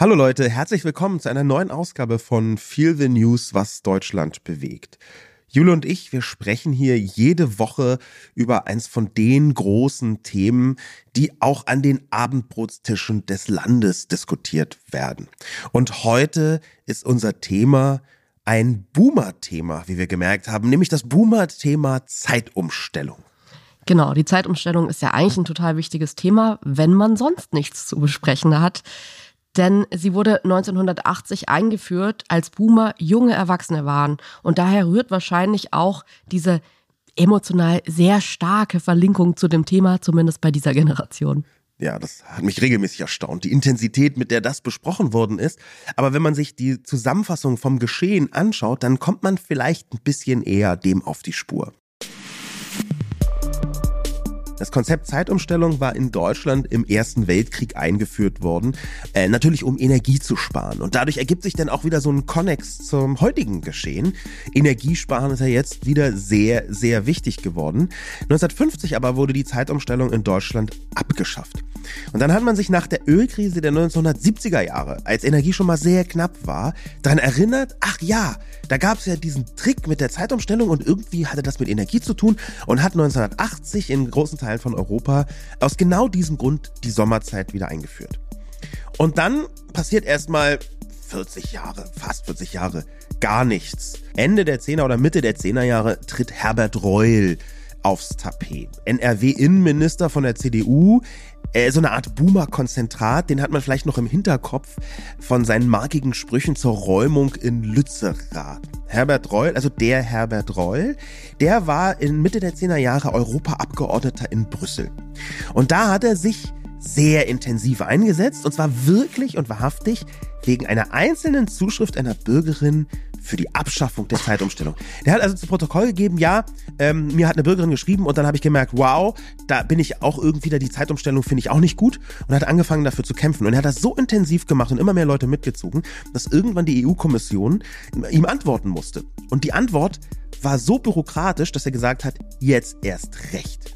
Hallo Leute, herzlich willkommen zu einer neuen Ausgabe von Feel the News, was Deutschland bewegt. Jule und ich, wir sprechen hier jede Woche über eins von den großen Themen, die auch an den Abendbrotstischen des Landes diskutiert werden. Und heute ist unser Thema ein Boomer-Thema, wie wir gemerkt haben, nämlich das Boomer-Thema Zeitumstellung. Genau, die Zeitumstellung ist ja eigentlich ein total wichtiges Thema, wenn man sonst nichts zu besprechen hat denn sie wurde 1980 eingeführt, als Boomer junge Erwachsene waren. Und daher rührt wahrscheinlich auch diese emotional sehr starke Verlinkung zu dem Thema, zumindest bei dieser Generation. Ja, das hat mich regelmäßig erstaunt, die Intensität, mit der das besprochen worden ist. Aber wenn man sich die Zusammenfassung vom Geschehen anschaut, dann kommt man vielleicht ein bisschen eher dem auf die Spur. Das Konzept Zeitumstellung war in Deutschland im Ersten Weltkrieg eingeführt worden, äh, natürlich um Energie zu sparen. Und dadurch ergibt sich dann auch wieder so ein Konnex zum heutigen Geschehen. Energiesparen ist ja jetzt wieder sehr, sehr wichtig geworden. 1950 aber wurde die Zeitumstellung in Deutschland abgeschafft. Und dann hat man sich nach der Ölkrise der 1970er Jahre, als Energie schon mal sehr knapp war, daran erinnert, ach ja, da gab es ja diesen Trick mit der Zeitumstellung und irgendwie hatte das mit Energie zu tun und hat 1980 in großen Teilen von Europa aus genau diesem Grund die Sommerzeit wieder eingeführt. Und dann passiert erstmal 40 Jahre, fast 40 Jahre, gar nichts. Ende der 10er oder Mitte der 10er Jahre tritt Herbert Reul aufs Tapet. NRW-Innenminister von der CDU, äh, so eine Art Boomer-Konzentrat, den hat man vielleicht noch im Hinterkopf von seinen markigen Sprüchen zur Räumung in Lützerath. Herbert Reul, also der Herbert Reul, der war in Mitte der 10er Jahre Europaabgeordneter in Brüssel. Und da hat er sich sehr intensiv eingesetzt, und zwar wirklich und wahrhaftig wegen einer einzelnen Zuschrift einer Bürgerin für die Abschaffung der Zeitumstellung. Der hat also zu Protokoll gegeben, ja, ähm, mir hat eine Bürgerin geschrieben und dann habe ich gemerkt, wow, da bin ich auch irgendwie da, die Zeitumstellung finde ich auch nicht gut und hat angefangen dafür zu kämpfen. Und er hat das so intensiv gemacht und immer mehr Leute mitgezogen, dass irgendwann die EU-Kommission ihm antworten musste. Und die Antwort war so bürokratisch, dass er gesagt hat, jetzt erst recht.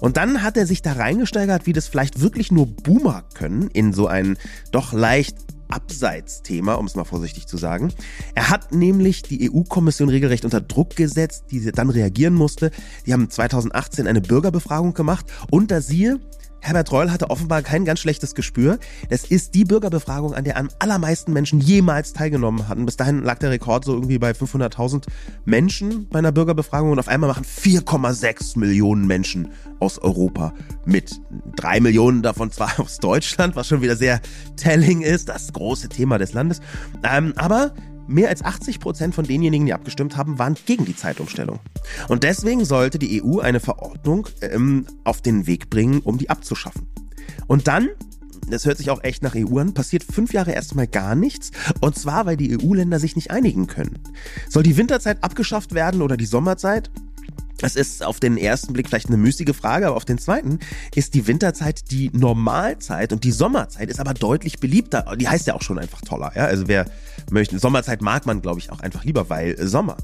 Und dann hat er sich da reingesteigert, wie das vielleicht wirklich nur Boomer können, in so ein doch leicht Abseitsthema, um es mal vorsichtig zu sagen. Er hat nämlich die EU-Kommission regelrecht unter Druck gesetzt, die dann reagieren musste. Die haben 2018 eine Bürgerbefragung gemacht und da siehe, Herbert Reul hatte offenbar kein ganz schlechtes Gespür. Es ist die Bürgerbefragung, an der am allermeisten Menschen jemals teilgenommen hatten. Bis dahin lag der Rekord so irgendwie bei 500.000 Menschen bei einer Bürgerbefragung und auf einmal machen 4,6 Millionen Menschen aus Europa mit. Drei Millionen davon zwar aus Deutschland, was schon wieder sehr telling ist, das große Thema des Landes. Ähm, aber Mehr als 80 Prozent von denjenigen, die abgestimmt haben, waren gegen die Zeitumstellung. Und deswegen sollte die EU eine Verordnung ähm, auf den Weg bringen, um die abzuschaffen. Und dann das hört sich auch echt nach EU an, passiert fünf Jahre erstmal gar nichts. Und zwar, weil die EU-Länder sich nicht einigen können. Soll die Winterzeit abgeschafft werden oder die Sommerzeit? Das ist auf den ersten Blick vielleicht eine müßige Frage, aber auf den zweiten ist die Winterzeit die Normalzeit und die Sommerzeit ist aber deutlich beliebter. Die heißt ja auch schon einfach toller. Ja? Also wer möchte, Sommerzeit mag man, glaube ich, auch einfach lieber, weil Sommer.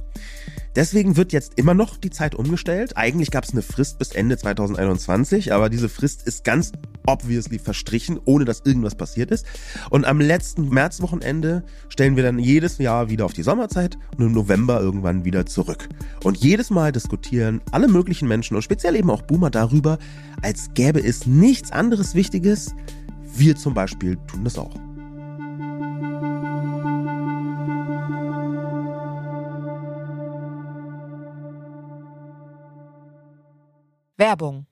Deswegen wird jetzt immer noch die Zeit umgestellt. Eigentlich gab es eine Frist bis Ende 2021, aber diese Frist ist ganz obviously verstrichen, ohne dass irgendwas passiert ist. Und am letzten Märzwochenende stellen wir dann jedes Jahr wieder auf die Sommerzeit und im November irgendwann wieder zurück. Und jedes Mal diskutieren alle möglichen Menschen und speziell eben auch Boomer darüber, als gäbe es nichts anderes Wichtiges. Wir zum Beispiel tun das auch. Werbung.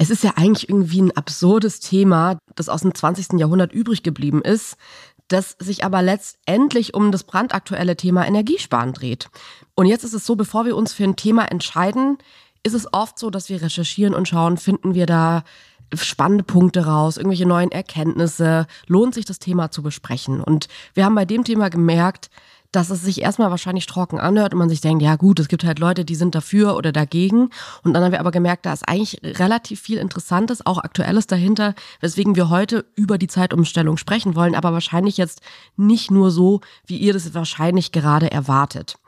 es ist ja eigentlich irgendwie ein absurdes Thema, das aus dem 20. Jahrhundert übrig geblieben ist, das sich aber letztendlich um das brandaktuelle Thema Energiesparen dreht. Und jetzt ist es so, bevor wir uns für ein Thema entscheiden, ist es oft so, dass wir recherchieren und schauen, finden wir da spannende Punkte raus, irgendwelche neuen Erkenntnisse, lohnt sich das Thema zu besprechen. Und wir haben bei dem Thema gemerkt, dass es sich erstmal wahrscheinlich trocken anhört und man sich denkt, ja gut, es gibt halt Leute, die sind dafür oder dagegen. Und dann haben wir aber gemerkt, da ist eigentlich relativ viel Interessantes, auch Aktuelles dahinter, weswegen wir heute über die Zeitumstellung sprechen wollen, aber wahrscheinlich jetzt nicht nur so, wie ihr das wahrscheinlich gerade erwartet.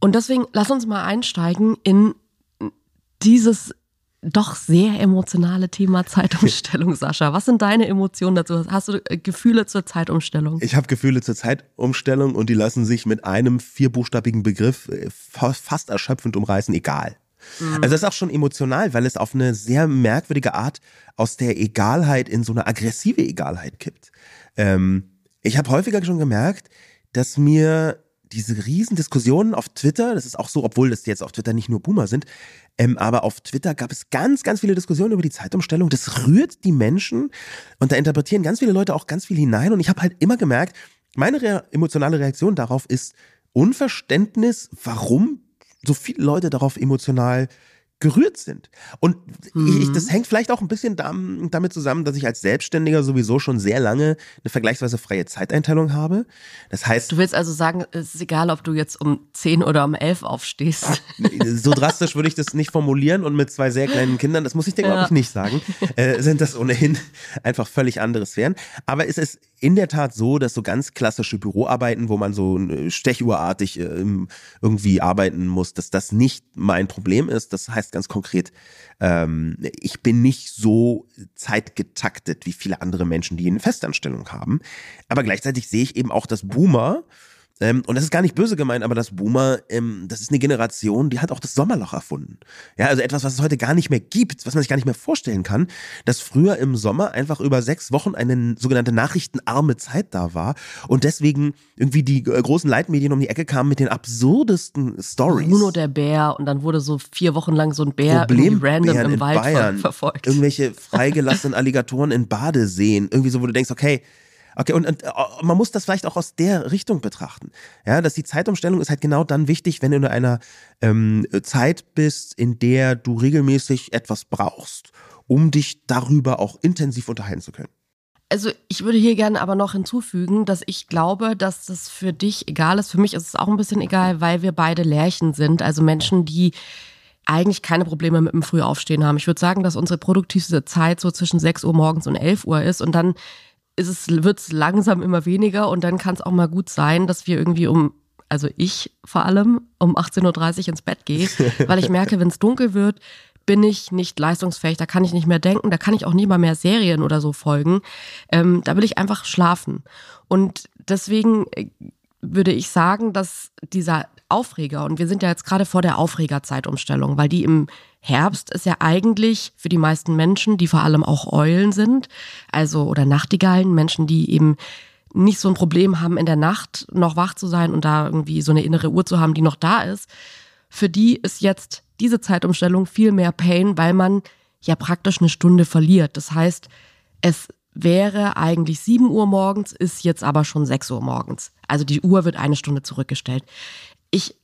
Und deswegen lass uns mal einsteigen in dieses doch sehr emotionale Thema Zeitumstellung, Sascha. Was sind deine Emotionen dazu? Hast du äh, Gefühle zur Zeitumstellung? Ich habe Gefühle zur Zeitumstellung und die lassen sich mit einem vierbuchstabigen Begriff äh, fast erschöpfend umreißen, egal. Mhm. Also das ist auch schon emotional, weil es auf eine sehr merkwürdige Art aus der Egalheit in so eine aggressive Egalheit kippt. Ähm, ich habe häufiger schon gemerkt, dass mir diese riesen Diskussionen auf Twitter, das ist auch so, obwohl das jetzt auf Twitter nicht nur Boomer sind, ähm, aber auf Twitter gab es ganz, ganz viele Diskussionen über die Zeitumstellung. Das rührt die Menschen und da interpretieren ganz viele Leute auch ganz viel hinein. Und ich habe halt immer gemerkt, meine rea emotionale Reaktion darauf ist Unverständnis, warum so viele Leute darauf emotional gerührt sind. Und mhm. ich, das hängt vielleicht auch ein bisschen damit zusammen, dass ich als Selbstständiger sowieso schon sehr lange eine vergleichsweise freie Zeiteinteilung habe. Das heißt. Du willst also sagen, es ist egal, ob du jetzt um 10 oder um 11 aufstehst. Ah, so drastisch würde ich das nicht formulieren und mit zwei sehr kleinen Kindern, das muss ich dir glaube ich nicht sagen, äh, sind das ohnehin einfach völlig andere Sphären. Aber es ist in der Tat so, dass so ganz klassische Büroarbeiten, wo man so äh, stechuhrartig äh, irgendwie arbeiten muss, dass das nicht mein Problem ist. Das heißt ganz konkret, ähm, ich bin nicht so zeitgetaktet wie viele andere Menschen, die eine Festanstellung haben. Aber gleichzeitig sehe ich eben auch, dass Boomer ähm, und das ist gar nicht böse gemeint, aber das Boomer, ähm, das ist eine Generation, die hat auch das Sommerloch erfunden. Ja, also etwas, was es heute gar nicht mehr gibt, was man sich gar nicht mehr vorstellen kann, dass früher im Sommer einfach über sechs Wochen eine sogenannte nachrichtenarme Zeit da war und deswegen irgendwie die äh, großen Leitmedien um die Ecke kamen mit den absurdesten Stories. Bruno der Bär und dann wurde so vier Wochen lang so ein Bär irgendwie random im Wald Bayern, verfolgt. Irgendwelche freigelassenen Alligatoren in Badeseen, irgendwie so, wo du denkst, okay, Okay, und, und, äh, man muss das vielleicht auch aus der Richtung betrachten. Ja, dass die Zeitumstellung ist halt genau dann wichtig, wenn du in einer ähm, Zeit bist, in der du regelmäßig etwas brauchst, um dich darüber auch intensiv unterhalten zu können. Also ich würde hier gerne aber noch hinzufügen, dass ich glaube, dass das für dich egal ist. Für mich ist es auch ein bisschen egal, weil wir beide Lärchen sind. Also Menschen, die eigentlich keine Probleme mit dem Frühaufstehen haben. Ich würde sagen, dass unsere produktivste Zeit so zwischen 6 Uhr morgens und 11 Uhr ist. Und dann es, wird es langsam immer weniger und dann kann es auch mal gut sein, dass wir irgendwie um also ich vor allem, um 18.30 Uhr ins Bett gehe, weil ich merke, wenn es dunkel wird, bin ich nicht leistungsfähig, da kann ich nicht mehr denken, da kann ich auch nicht mal mehr Serien oder so folgen. Ähm, da will ich einfach schlafen. Und deswegen äh, würde ich sagen, dass dieser Aufreger, und wir sind ja jetzt gerade vor der Aufregerzeitumstellung, weil die im Herbst ist ja eigentlich für die meisten Menschen, die vor allem auch Eulen sind, also oder Nachtigallen, Menschen, die eben nicht so ein Problem haben, in der Nacht noch wach zu sein und da irgendwie so eine innere Uhr zu haben, die noch da ist, für die ist jetzt diese Zeitumstellung viel mehr Pain, weil man ja praktisch eine Stunde verliert. Das heißt, es wäre eigentlich 7 Uhr morgens, ist jetzt aber schon 6 Uhr morgens. Also die Uhr wird eine Stunde zurückgestellt. Ich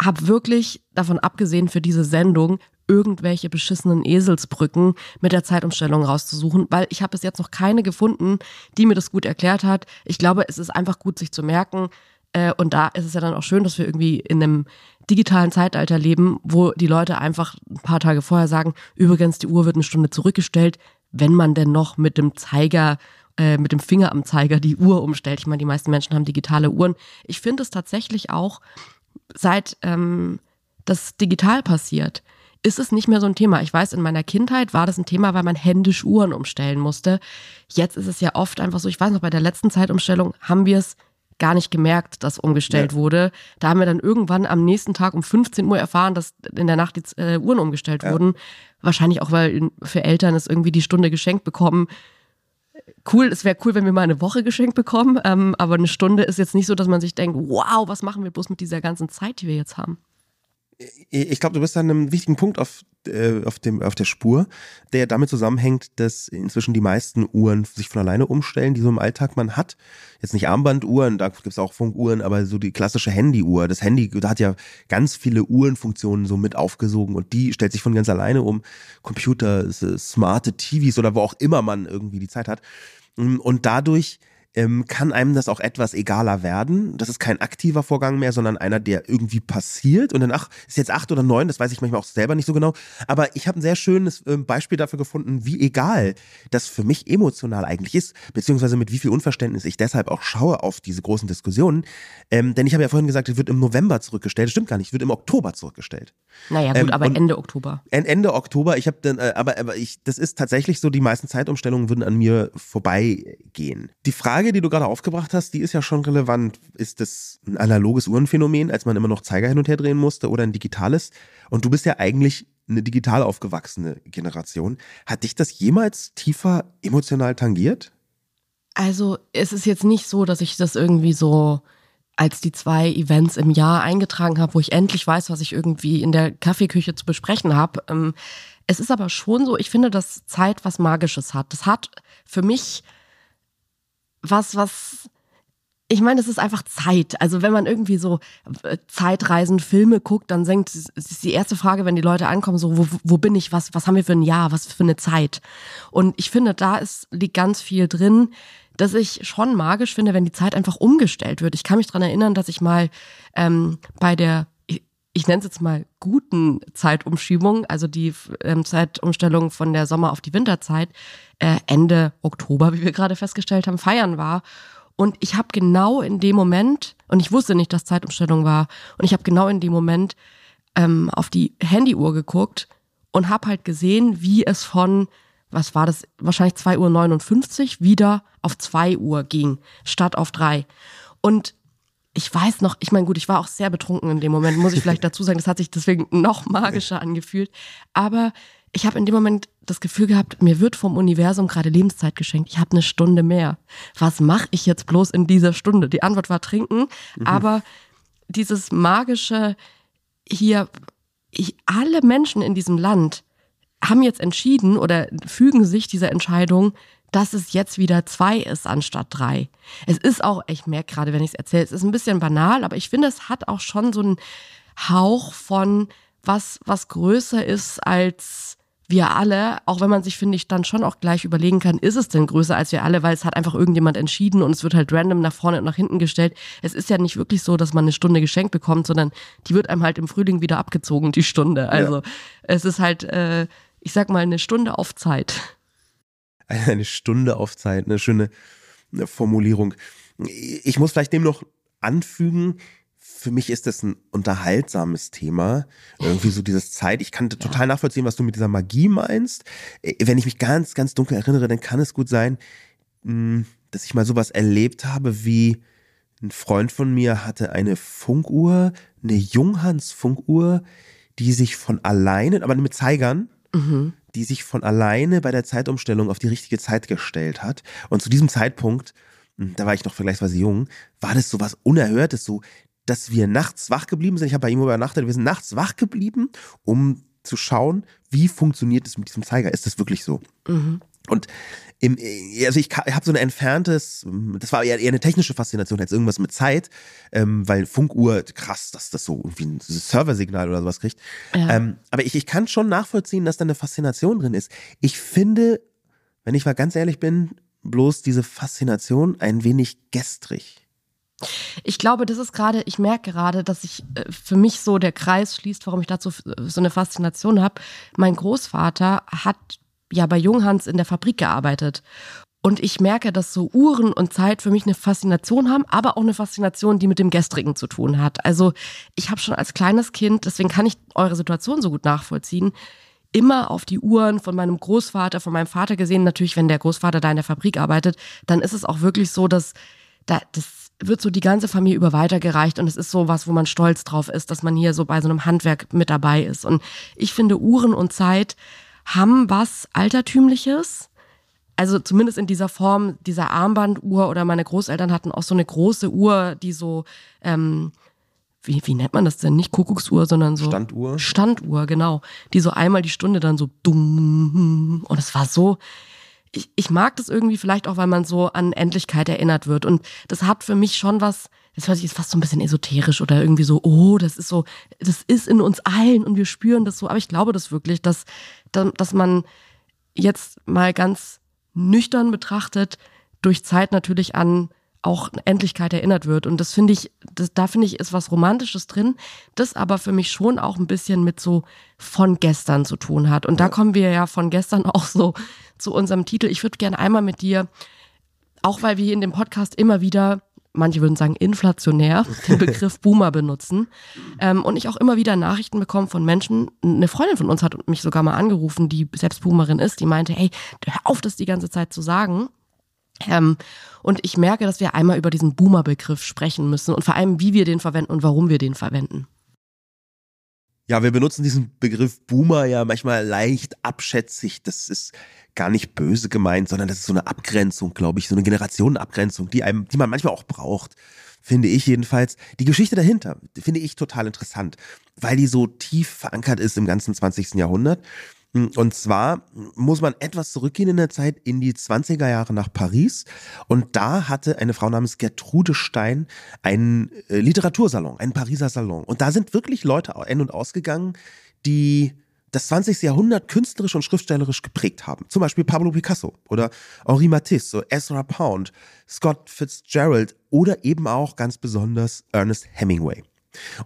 habe wirklich davon abgesehen, für diese Sendung irgendwelche beschissenen Eselsbrücken mit der Zeitumstellung rauszusuchen, weil ich habe bis jetzt noch keine gefunden, die mir das gut erklärt hat. Ich glaube, es ist einfach gut, sich zu merken. Äh, und da ist es ja dann auch schön, dass wir irgendwie in einem digitalen Zeitalter leben, wo die Leute einfach ein paar Tage vorher sagen, übrigens, die Uhr wird eine Stunde zurückgestellt, wenn man denn noch mit dem Zeiger äh, mit dem Finger am Zeiger die Uhr umstellt. Ich meine, die meisten Menschen haben digitale Uhren. Ich finde es tatsächlich auch, seit ähm, das digital passiert, ist es nicht mehr so ein Thema. Ich weiß, in meiner Kindheit war das ein Thema, weil man händisch Uhren umstellen musste. Jetzt ist es ja oft einfach so, ich weiß noch, bei der letzten Zeitumstellung haben wir es gar nicht gemerkt, dass umgestellt ja. wurde. Da haben wir dann irgendwann am nächsten Tag um 15 Uhr erfahren, dass in der Nacht die äh, Uhren umgestellt ja. wurden. Wahrscheinlich auch, weil für Eltern es irgendwie die Stunde geschenkt bekommen. Cool, es wäre cool, wenn wir mal eine Woche geschenkt bekommen, ähm, aber eine Stunde ist jetzt nicht so, dass man sich denkt, wow, was machen wir bloß mit dieser ganzen Zeit, die wir jetzt haben ich glaube, du bist an einem wichtigen Punkt auf, äh, auf, dem, auf der Spur, der damit zusammenhängt, dass inzwischen die meisten Uhren sich von alleine umstellen, die so im Alltag man hat. Jetzt nicht Armbanduhren, da gibt's auch Funkuhren, aber so die klassische Handyuhr. Das Handy, da hat ja ganz viele Uhrenfunktionen so mit aufgesogen und die stellt sich von ganz alleine um. Computer, smarte TVs oder wo auch immer man irgendwie die Zeit hat. Und dadurch ähm, kann einem das auch etwas egaler werden. Das ist kein aktiver Vorgang mehr, sondern einer, der irgendwie passiert. Und dann, ach, ist jetzt acht oder neun, das weiß ich manchmal auch selber nicht so genau. Aber ich habe ein sehr schönes äh, Beispiel dafür gefunden, wie egal das für mich emotional eigentlich ist, beziehungsweise mit wie viel Unverständnis ich deshalb auch schaue auf diese großen Diskussionen. Ähm, denn ich habe ja vorhin gesagt, es wird im November zurückgestellt. Das stimmt gar nicht, es wird im Oktober zurückgestellt. Naja, gut, ähm, aber Ende Oktober. Ende Oktober, ich habe dann, äh, aber, aber ich, das ist tatsächlich so, die meisten Zeitumstellungen würden an mir vorbeigehen. Die Frage, Frage, die du gerade aufgebracht hast, die ist ja schon relevant. Ist das ein analoges Uhrenphänomen, als man immer noch Zeiger hin und her drehen musste, oder ein digitales? Und du bist ja eigentlich eine digital aufgewachsene Generation. Hat dich das jemals tiefer emotional tangiert? Also es ist jetzt nicht so, dass ich das irgendwie so als die zwei Events im Jahr eingetragen habe, wo ich endlich weiß, was ich irgendwie in der Kaffeeküche zu besprechen habe. Ähm, es ist aber schon so, ich finde, dass Zeit was Magisches hat. Das hat für mich was, was, ich meine, es ist einfach Zeit. Also wenn man irgendwie so äh, Zeitreisen, Filme guckt, dann senkt, ist die erste Frage, wenn die Leute ankommen, so, wo, wo bin ich, was, was haben wir für ein Jahr, was für eine Zeit? Und ich finde, da ist, liegt ganz viel drin, dass ich schon magisch finde, wenn die Zeit einfach umgestellt wird. Ich kann mich dran erinnern, dass ich mal ähm, bei der ich nenne es jetzt mal guten Zeitumschiebung, also die ähm, Zeitumstellung von der Sommer- auf die Winterzeit, äh, Ende Oktober, wie wir gerade festgestellt haben, feiern war. Und ich habe genau in dem Moment, und ich wusste nicht, dass Zeitumstellung war, und ich habe genau in dem Moment ähm, auf die Handyuhr geguckt und habe halt gesehen, wie es von, was war das, wahrscheinlich 2.59 Uhr wieder auf 2 Uhr ging, statt auf 3. Und ich weiß noch, ich meine, gut, ich war auch sehr betrunken in dem Moment, muss ich vielleicht dazu sagen. Das hat sich deswegen noch magischer angefühlt. Aber ich habe in dem Moment das Gefühl gehabt, mir wird vom Universum gerade Lebenszeit geschenkt. Ich habe eine Stunde mehr. Was mache ich jetzt bloß in dieser Stunde? Die Antwort war trinken, mhm. aber dieses magische hier, ich, alle Menschen in diesem Land haben jetzt entschieden oder fügen sich dieser Entscheidung dass es jetzt wieder zwei ist anstatt drei. Es ist auch, ich merke gerade, wenn ich es erzähle, es ist ein bisschen banal, aber ich finde, es hat auch schon so einen Hauch von was, was größer ist als wir alle, auch wenn man sich, finde ich, dann schon auch gleich überlegen kann, ist es denn größer als wir alle, weil es hat einfach irgendjemand entschieden und es wird halt random nach vorne und nach hinten gestellt. Es ist ja nicht wirklich so, dass man eine Stunde geschenkt bekommt, sondern die wird einem halt im Frühling wieder abgezogen, die Stunde. Also ja. es ist halt, äh, ich sag mal, eine Stunde auf Zeit eine Stunde auf Zeit, eine schöne Formulierung. Ich muss vielleicht dem noch anfügen, für mich ist das ein unterhaltsames Thema. Irgendwie so dieses Zeit. Ich kann total nachvollziehen, was du mit dieser Magie meinst. Wenn ich mich ganz, ganz dunkel erinnere, dann kann es gut sein, mh, dass ich mal sowas erlebt habe wie ein Freund von mir hatte eine Funkuhr, eine Junghans-Funkuhr, die sich von alleine, aber mit Zeigern, Mhm. Die sich von alleine bei der Zeitumstellung auf die richtige Zeit gestellt hat. Und zu diesem Zeitpunkt, hm, da war ich noch vergleichsweise jung, war das so was Unerhörtes, so, dass wir nachts wach geblieben sind. Ich habe bei ihm übernachtet, wir sind nachts wach geblieben, um zu schauen, wie funktioniert es mit diesem Zeiger. Ist das wirklich so? Mhm. Und im, also ich habe so ein entferntes, das war eher, eher eine technische Faszination als irgendwas mit Zeit, ähm, weil Funkuhr, krass, dass das so irgendwie ein Serversignal oder sowas kriegt. Ja. Ähm, aber ich, ich kann schon nachvollziehen, dass da eine Faszination drin ist. Ich finde, wenn ich mal ganz ehrlich bin, bloß diese Faszination ein wenig gestrig. Ich glaube, das ist gerade, ich merke gerade, dass sich äh, für mich so der Kreis schließt, warum ich dazu f- so eine Faszination habe. Mein Großvater hat ja bei Junghans in der Fabrik gearbeitet. Und ich merke, dass so Uhren und Zeit für mich eine Faszination haben, aber auch eine Faszination, die mit dem Gestrigen zu tun hat. Also ich habe schon als kleines Kind, deswegen kann ich eure Situation so gut nachvollziehen, immer auf die Uhren von meinem Großvater, von meinem Vater gesehen. Natürlich, wenn der Großvater da in der Fabrik arbeitet, dann ist es auch wirklich so, dass da, das wird so die ganze Familie über weitergereicht und es ist so was, wo man stolz drauf ist, dass man hier so bei so einem Handwerk mit dabei ist. Und ich finde, Uhren und Zeit haben was Altertümliches. Also zumindest in dieser Form, dieser Armbanduhr oder meine Großeltern hatten auch so eine große Uhr, die so, ähm, wie, wie nennt man das denn? Nicht Kuckucksuhr, sondern so. Standuhr? Standuhr, genau. Die so einmal die Stunde dann so dumm. Und es war so, ich, ich mag das irgendwie vielleicht auch, weil man so an Endlichkeit erinnert wird. Und das hat für mich schon was, das hört sich jetzt fast so ein bisschen esoterisch oder irgendwie so, oh, das ist so, das ist in uns allen und wir spüren das so. Aber ich glaube das wirklich, dass, dass man jetzt mal ganz nüchtern betrachtet, durch Zeit natürlich an auch Endlichkeit erinnert wird. Und das finde ich, das, da finde ich, ist was Romantisches drin, das aber für mich schon auch ein bisschen mit so von gestern zu tun hat. Und da kommen wir ja von gestern auch so zu unserem Titel. Ich würde gerne einmal mit dir, auch weil wir hier in dem Podcast immer wieder, manche würden sagen inflationär, den Begriff Boomer benutzen. Ähm, und ich auch immer wieder Nachrichten bekomme von Menschen. Eine Freundin von uns hat mich sogar mal angerufen, die selbst Boomerin ist, die meinte, hey, hör auf, das die ganze Zeit zu sagen. Ähm, und ich merke, dass wir einmal über diesen Boomer-Begriff sprechen müssen und vor allem, wie wir den verwenden und warum wir den verwenden. Ja, wir benutzen diesen Begriff Boomer ja manchmal leicht abschätzig. Das ist gar nicht böse gemeint, sondern das ist so eine Abgrenzung, glaube ich, so eine Generationenabgrenzung, die einem, die man manchmal auch braucht. Finde ich jedenfalls. Die Geschichte dahinter finde ich total interessant, weil die so tief verankert ist im ganzen 20. Jahrhundert. Und zwar muss man etwas zurückgehen in der Zeit in die 20er Jahre nach Paris. Und da hatte eine Frau namens Gertrude Stein einen äh, Literatursalon, einen Pariser Salon. Und da sind wirklich Leute ein- und ausgegangen, die das 20. Jahrhundert künstlerisch und schriftstellerisch geprägt haben. Zum Beispiel Pablo Picasso oder Henri Matisse, so Ezra Pound, Scott Fitzgerald oder eben auch ganz besonders Ernest Hemingway.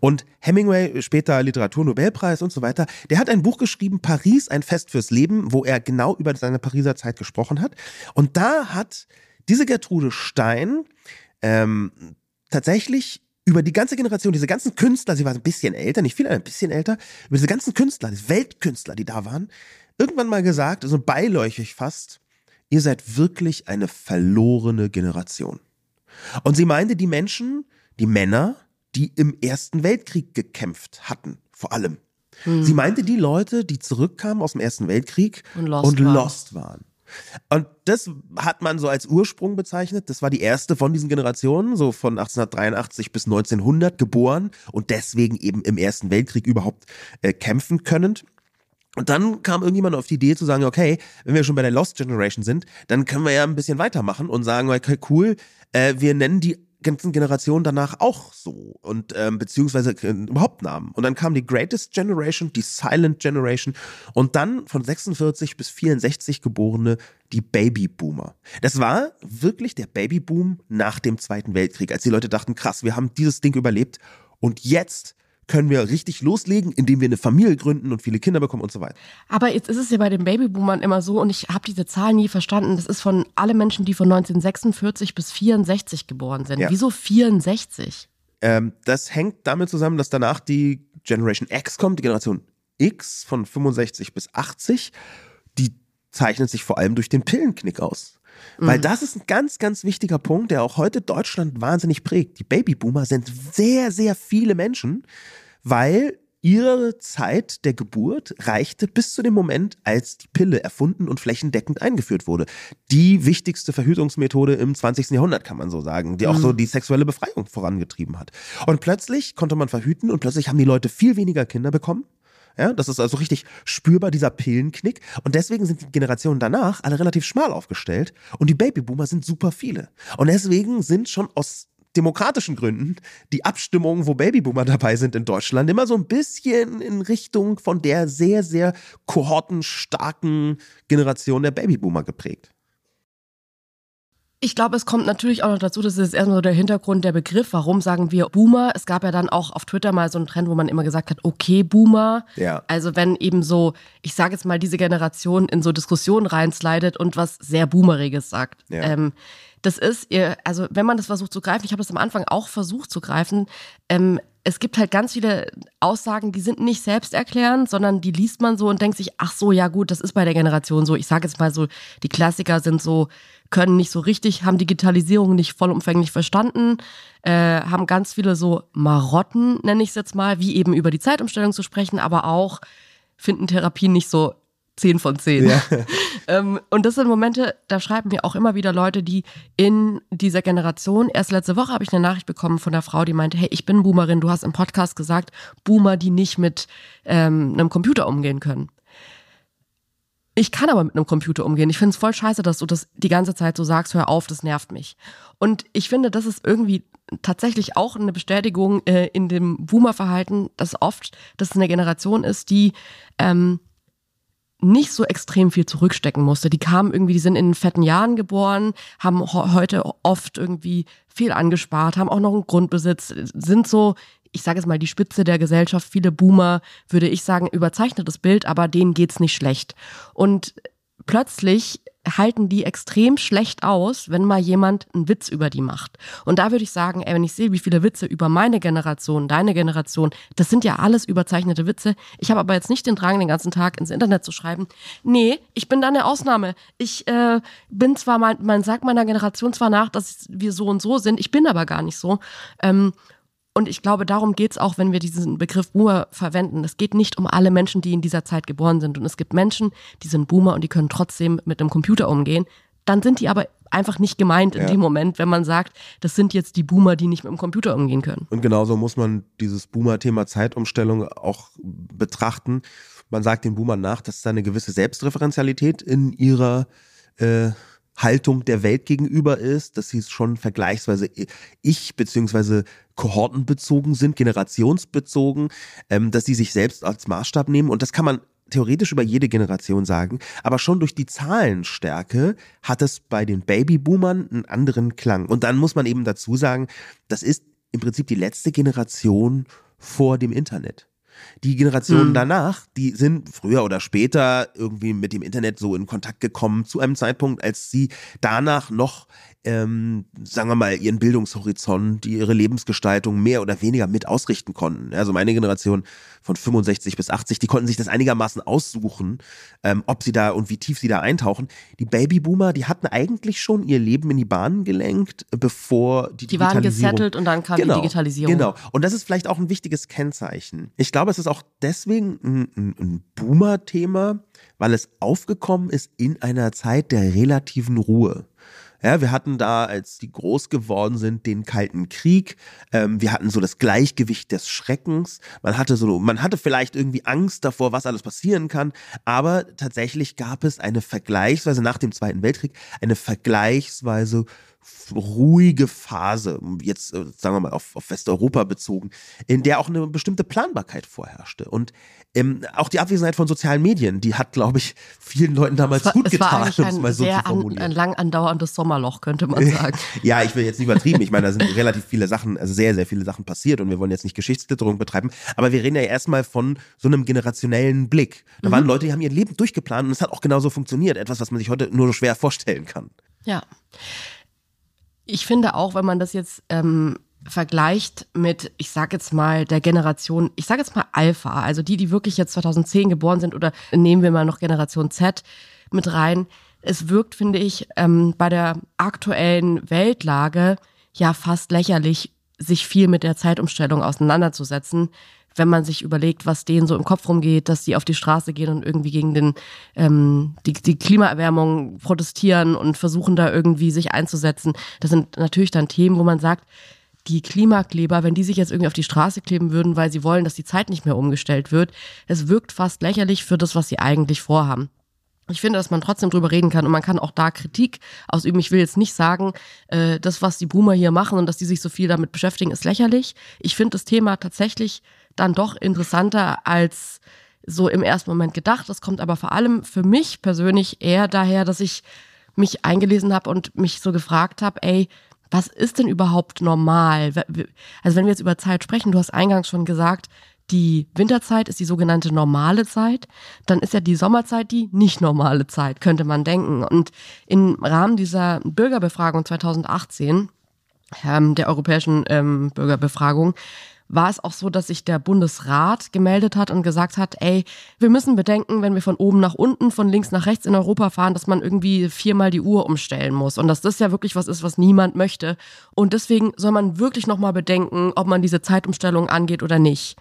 Und Hemingway, später Literaturnobelpreis und so weiter, der hat ein Buch geschrieben, Paris, ein Fest fürs Leben, wo er genau über seine Pariser Zeit gesprochen hat. Und da hat diese Gertrude Stein ähm, tatsächlich über die ganze Generation, diese ganzen Künstler, sie war ein bisschen älter, nicht viel, aber ein bisschen älter, über diese ganzen Künstler, diese Weltkünstler, die da waren, irgendwann mal gesagt, so beiläufig fast, ihr seid wirklich eine verlorene Generation. Und sie meinte die Menschen, die Männer, die im Ersten Weltkrieg gekämpft hatten, vor allem. Sie meinte die Leute, die zurückkamen aus dem Ersten Weltkrieg Und lost und waren. lost waren. Und das hat man so als Ursprung bezeichnet. Das war die erste von diesen Generationen, so von 1883 bis 1900 geboren und deswegen eben im Ersten Weltkrieg überhaupt äh, kämpfen können. Und dann kam irgendjemand auf die Idee zu sagen, okay, wenn wir schon bei der Lost Generation sind, dann können wir ja ein bisschen weitermachen und sagen, okay, cool, äh, wir nennen die ganzen Generationen danach auch so und ähm, beziehungsweise äh, überhaupt Namen. Und dann kam die Greatest Generation, die Silent Generation und dann von 46 bis 64 geborene die Babyboomer. Das war wirklich der Babyboom nach dem Zweiten Weltkrieg, als die Leute dachten, krass, wir haben dieses Ding überlebt und jetzt können wir richtig loslegen, indem wir eine Familie gründen und viele Kinder bekommen und so weiter. Aber jetzt ist es ja bei den Babyboomern immer so, und ich habe diese Zahl nie verstanden. Das ist von alle Menschen, die von 1946 bis 64 geboren sind. Ja. Wieso 64? Ähm, das hängt damit zusammen, dass danach die Generation X kommt, die Generation X von 65 bis 80. Die zeichnet sich vor allem durch den Pillenknick aus. Weil Mhm. das ist ein ganz, ganz wichtiger Punkt, der auch heute Deutschland wahnsinnig prägt. Die Babyboomer sind sehr, sehr viele Menschen, weil ihre Zeit der Geburt reichte bis zu dem Moment, als die Pille erfunden und flächendeckend eingeführt wurde. Die wichtigste Verhütungsmethode im 20. Jahrhundert, kann man so sagen, die auch so die sexuelle Befreiung vorangetrieben hat. Und plötzlich konnte man verhüten und plötzlich haben die Leute viel weniger Kinder bekommen. Ja, das ist also richtig spürbar, dieser Pillenknick. Und deswegen sind die Generationen danach alle relativ schmal aufgestellt. Und die Babyboomer sind super viele. Und deswegen sind schon aus demokratischen Gründen die Abstimmungen, wo Babyboomer dabei sind in Deutschland, immer so ein bisschen in Richtung von der sehr, sehr kohortenstarken Generation der Babyboomer geprägt. Ich glaube, es kommt natürlich auch noch dazu, das ist erstmal so der Hintergrund, der Begriff. Warum sagen wir Boomer? Es gab ja dann auch auf Twitter mal so einen Trend, wo man immer gesagt hat, okay, Boomer. Ja. Also wenn eben so, ich sage jetzt mal, diese Generation in so Diskussionen reinslidet und was sehr Boomeriges sagt. Ja. Ähm, das ist, also wenn man das versucht zu greifen, ich habe das am Anfang auch versucht zu greifen, ähm, es gibt halt ganz viele Aussagen, die sind nicht selbsterklärend, sondern die liest man so und denkt sich, ach so, ja gut, das ist bei der Generation so. Ich sage jetzt mal so, die Klassiker sind so, können nicht so richtig, haben Digitalisierung nicht vollumfänglich verstanden, äh, haben ganz viele so Marotten, nenne ich es jetzt mal, wie eben über die Zeitumstellung zu sprechen, aber auch finden Therapien nicht so 10 von 10. Ja. ähm, und das sind Momente, da schreiben mir auch immer wieder Leute, die in dieser Generation, erst letzte Woche habe ich eine Nachricht bekommen von einer Frau, die meinte, hey, ich bin Boomerin, du hast im Podcast gesagt, Boomer, die nicht mit ähm, einem Computer umgehen können. Ich kann aber mit einem Computer umgehen. Ich finde es voll scheiße, dass du das die ganze Zeit so sagst, hör auf, das nervt mich. Und ich finde, das ist irgendwie tatsächlich auch eine Bestätigung äh, in dem Boomer-Verhalten, dass oft das eine Generation ist, die ähm, nicht so extrem viel zurückstecken musste. Die kamen irgendwie, die sind in fetten Jahren geboren, haben heute oft irgendwie viel angespart, haben auch noch einen Grundbesitz, sind so, ich sage jetzt mal, die Spitze der Gesellschaft. Viele Boomer, würde ich sagen, überzeichnetes Bild, aber denen geht's nicht schlecht. Und plötzlich halten die extrem schlecht aus, wenn mal jemand einen Witz über die macht. Und da würde ich sagen, ey, wenn ich sehe, wie viele Witze über meine Generation, deine Generation, das sind ja alles überzeichnete Witze. Ich habe aber jetzt nicht den Drang, den ganzen Tag ins Internet zu schreiben. Nee, ich bin da eine Ausnahme. Ich äh, bin zwar, mein, man sagt meiner Generation zwar nach, dass wir so und so sind, ich bin aber gar nicht so. Ähm, und ich glaube, darum geht's auch, wenn wir diesen Begriff Boomer verwenden. Es geht nicht um alle Menschen, die in dieser Zeit geboren sind. Und es gibt Menschen, die sind Boomer und die können trotzdem mit einem Computer umgehen. Dann sind die aber einfach nicht gemeint in Ja. dem Moment, wenn man sagt, das sind jetzt die Boomer, die nicht mit dem Computer umgehen können. Und genauso muss man dieses Boomer-Thema Zeitumstellung auch betrachten. Man sagt den Boomern nach, dass da eine gewisse Selbstreferenzialität in ihrer äh, Haltung der Welt gegenüber ist, dass sie schon vergleichsweise ich- beziehungsweise kohortenbezogen sind, generationsbezogen, ähm, dass sie sich selbst als Maßstab nehmen. Und das kann man theoretisch über jede Generation sagen, aber schon durch die Zahlenstärke hat es bei den Babyboomern einen anderen Klang. Und dann muss man eben dazu sagen, das ist im Prinzip die letzte Generation vor dem Internet. Die Generationen Hm. danach, die sind früher oder später irgendwie mit dem Internet so in Kontakt gekommen, zu einem Zeitpunkt, als sie danach noch, ähm, sagen wir mal, ihren Bildungshorizont, die ihre Lebensgestaltung mehr oder weniger mit ausrichten konnten. Also meine Generation von 65 bis 80, die konnten sich das einigermaßen aussuchen, ähm, ob sie da und wie tief sie da eintauchen. Die Babyboomer, die hatten eigentlich schon ihr Leben in die Bahnen gelenkt, bevor die Die waren Digitalisierung gesettelt und dann kam die Digitalisierung. Genau. Und das ist vielleicht auch ein wichtiges Kennzeichen. Ich glaube, es ist auch deswegen ein, ein, ein Boomer-Thema, weil es aufgekommen ist in einer Zeit der relativen Ruhe. Ja, wir hatten da, als die groß geworden sind, den Kalten Krieg. Ähm, wir hatten so das Gleichgewicht des Schreckens. Man hatte so, man hatte vielleicht irgendwie Angst davor, was alles passieren kann. Aber tatsächlich gab es eine vergleichsweise nach dem Zweiten Weltkrieg eine vergleichsweise ruhige Phase, jetzt äh, sagen wir mal auf, auf Westeuropa bezogen, in der auch eine bestimmte Planbarkeit vorherrschte. Und ähm, auch die Abwesenheit von sozialen Medien, die hat, glaube ich, vielen Leuten damals war, gut getan, um es ein mal so zu sehr an, formulieren. ein lang andauerndes Sommerloch, könnte man sagen. Ja, ich will jetzt nicht übertrieben. Ich meine, da sind relativ viele Sachen, also sehr, sehr viele Sachen passiert und wir wollen jetzt nicht Geschichtsklitterung betreiben. Aber wir reden ja erstmal von so einem generationellen Blick. Da Mhm. waren Leute, die haben ihr Leben durchgeplant und es hat auch genauso funktioniert. Etwas, was man sich heute nur schwer vorstellen kann. Ja. Ich finde auch, wenn man das jetzt ähm, vergleicht mit, ich sag jetzt mal, der Generation, ich sag jetzt mal Alpha, also die, die wirklich jetzt 2010 geboren sind oder nehmen wir mal noch Generation Z mit rein. Es wirkt, finde ich, ähm, bei der aktuellen Weltlage ja fast lächerlich, sich viel mit der Zeitumstellung auseinanderzusetzen, wenn man sich überlegt, was denen so im Kopf rumgeht, dass sie auf die Straße gehen und irgendwie gegen den, ähm, die, die Klimaerwärmung protestieren und versuchen da irgendwie sich einzusetzen. Das sind natürlich dann Themen, wo man sagt, die Klimakleber, wenn die sich jetzt irgendwie auf die Straße kleben würden, weil sie wollen, dass die Zeit nicht mehr umgestellt wird, es wirkt fast lächerlich für das, was sie eigentlich vorhaben. Ich finde, dass man trotzdem drüber reden kann und man kann auch da Kritik ausüben. Ich will jetzt nicht sagen, äh, das, was die Boomer hier machen und dass die sich so viel damit beschäftigen, ist lächerlich. Ich finde das Thema tatsächlich dann doch interessanter als so im ersten Moment gedacht. Das kommt aber vor allem für mich persönlich eher daher, dass ich mich eingelesen habe und mich so gefragt habe, ey, was ist denn überhaupt normal? Also wenn wir jetzt über Zeit sprechen, du hast eingangs schon gesagt, die Winterzeit ist die sogenannte normale Zeit, dann ist ja die Sommerzeit die nicht normale Zeit, könnte man denken. Und im Rahmen dieser Bürgerbefragung 2018, ähm, der europäischen ähm, Bürgerbefragung, war es auch so, dass sich der Bundesrat gemeldet hat und gesagt hat, ey, wir müssen bedenken, wenn wir von oben nach unten, von links nach rechts in Europa fahren, dass man irgendwie viermal die Uhr umstellen muss und dass das ja wirklich was ist, was niemand möchte. Und deswegen soll man wirklich nochmal bedenken, ob man diese Zeitumstellung angeht oder nicht.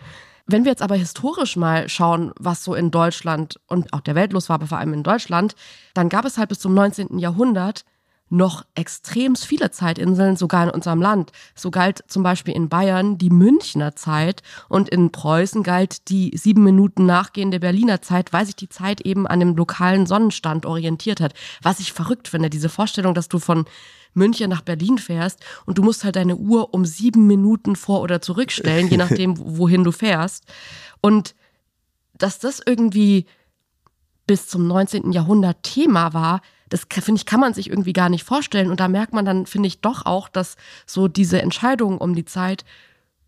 Wenn wir jetzt aber historisch mal schauen, was so in Deutschland und auch der Welt los war, aber vor allem in Deutschland, dann gab es halt bis zum 19. Jahrhundert noch extrem viele Zeitinseln, sogar in unserem Land. So galt zum Beispiel in Bayern die Münchner Zeit und in Preußen galt die sieben Minuten nachgehende Berliner Zeit, weil sich die Zeit eben an dem lokalen Sonnenstand orientiert hat. Was ich verrückt finde, diese Vorstellung, dass du von München nach Berlin fährst und du musst halt deine Uhr um sieben Minuten vor- oder zurückstellen, je nachdem, wohin du fährst. Und dass das irgendwie bis zum 19. Jahrhundert Thema war, das finde ich, kann man sich irgendwie gar nicht vorstellen. Und da merkt man dann, finde ich, doch auch, dass so diese Entscheidungen um die Zeit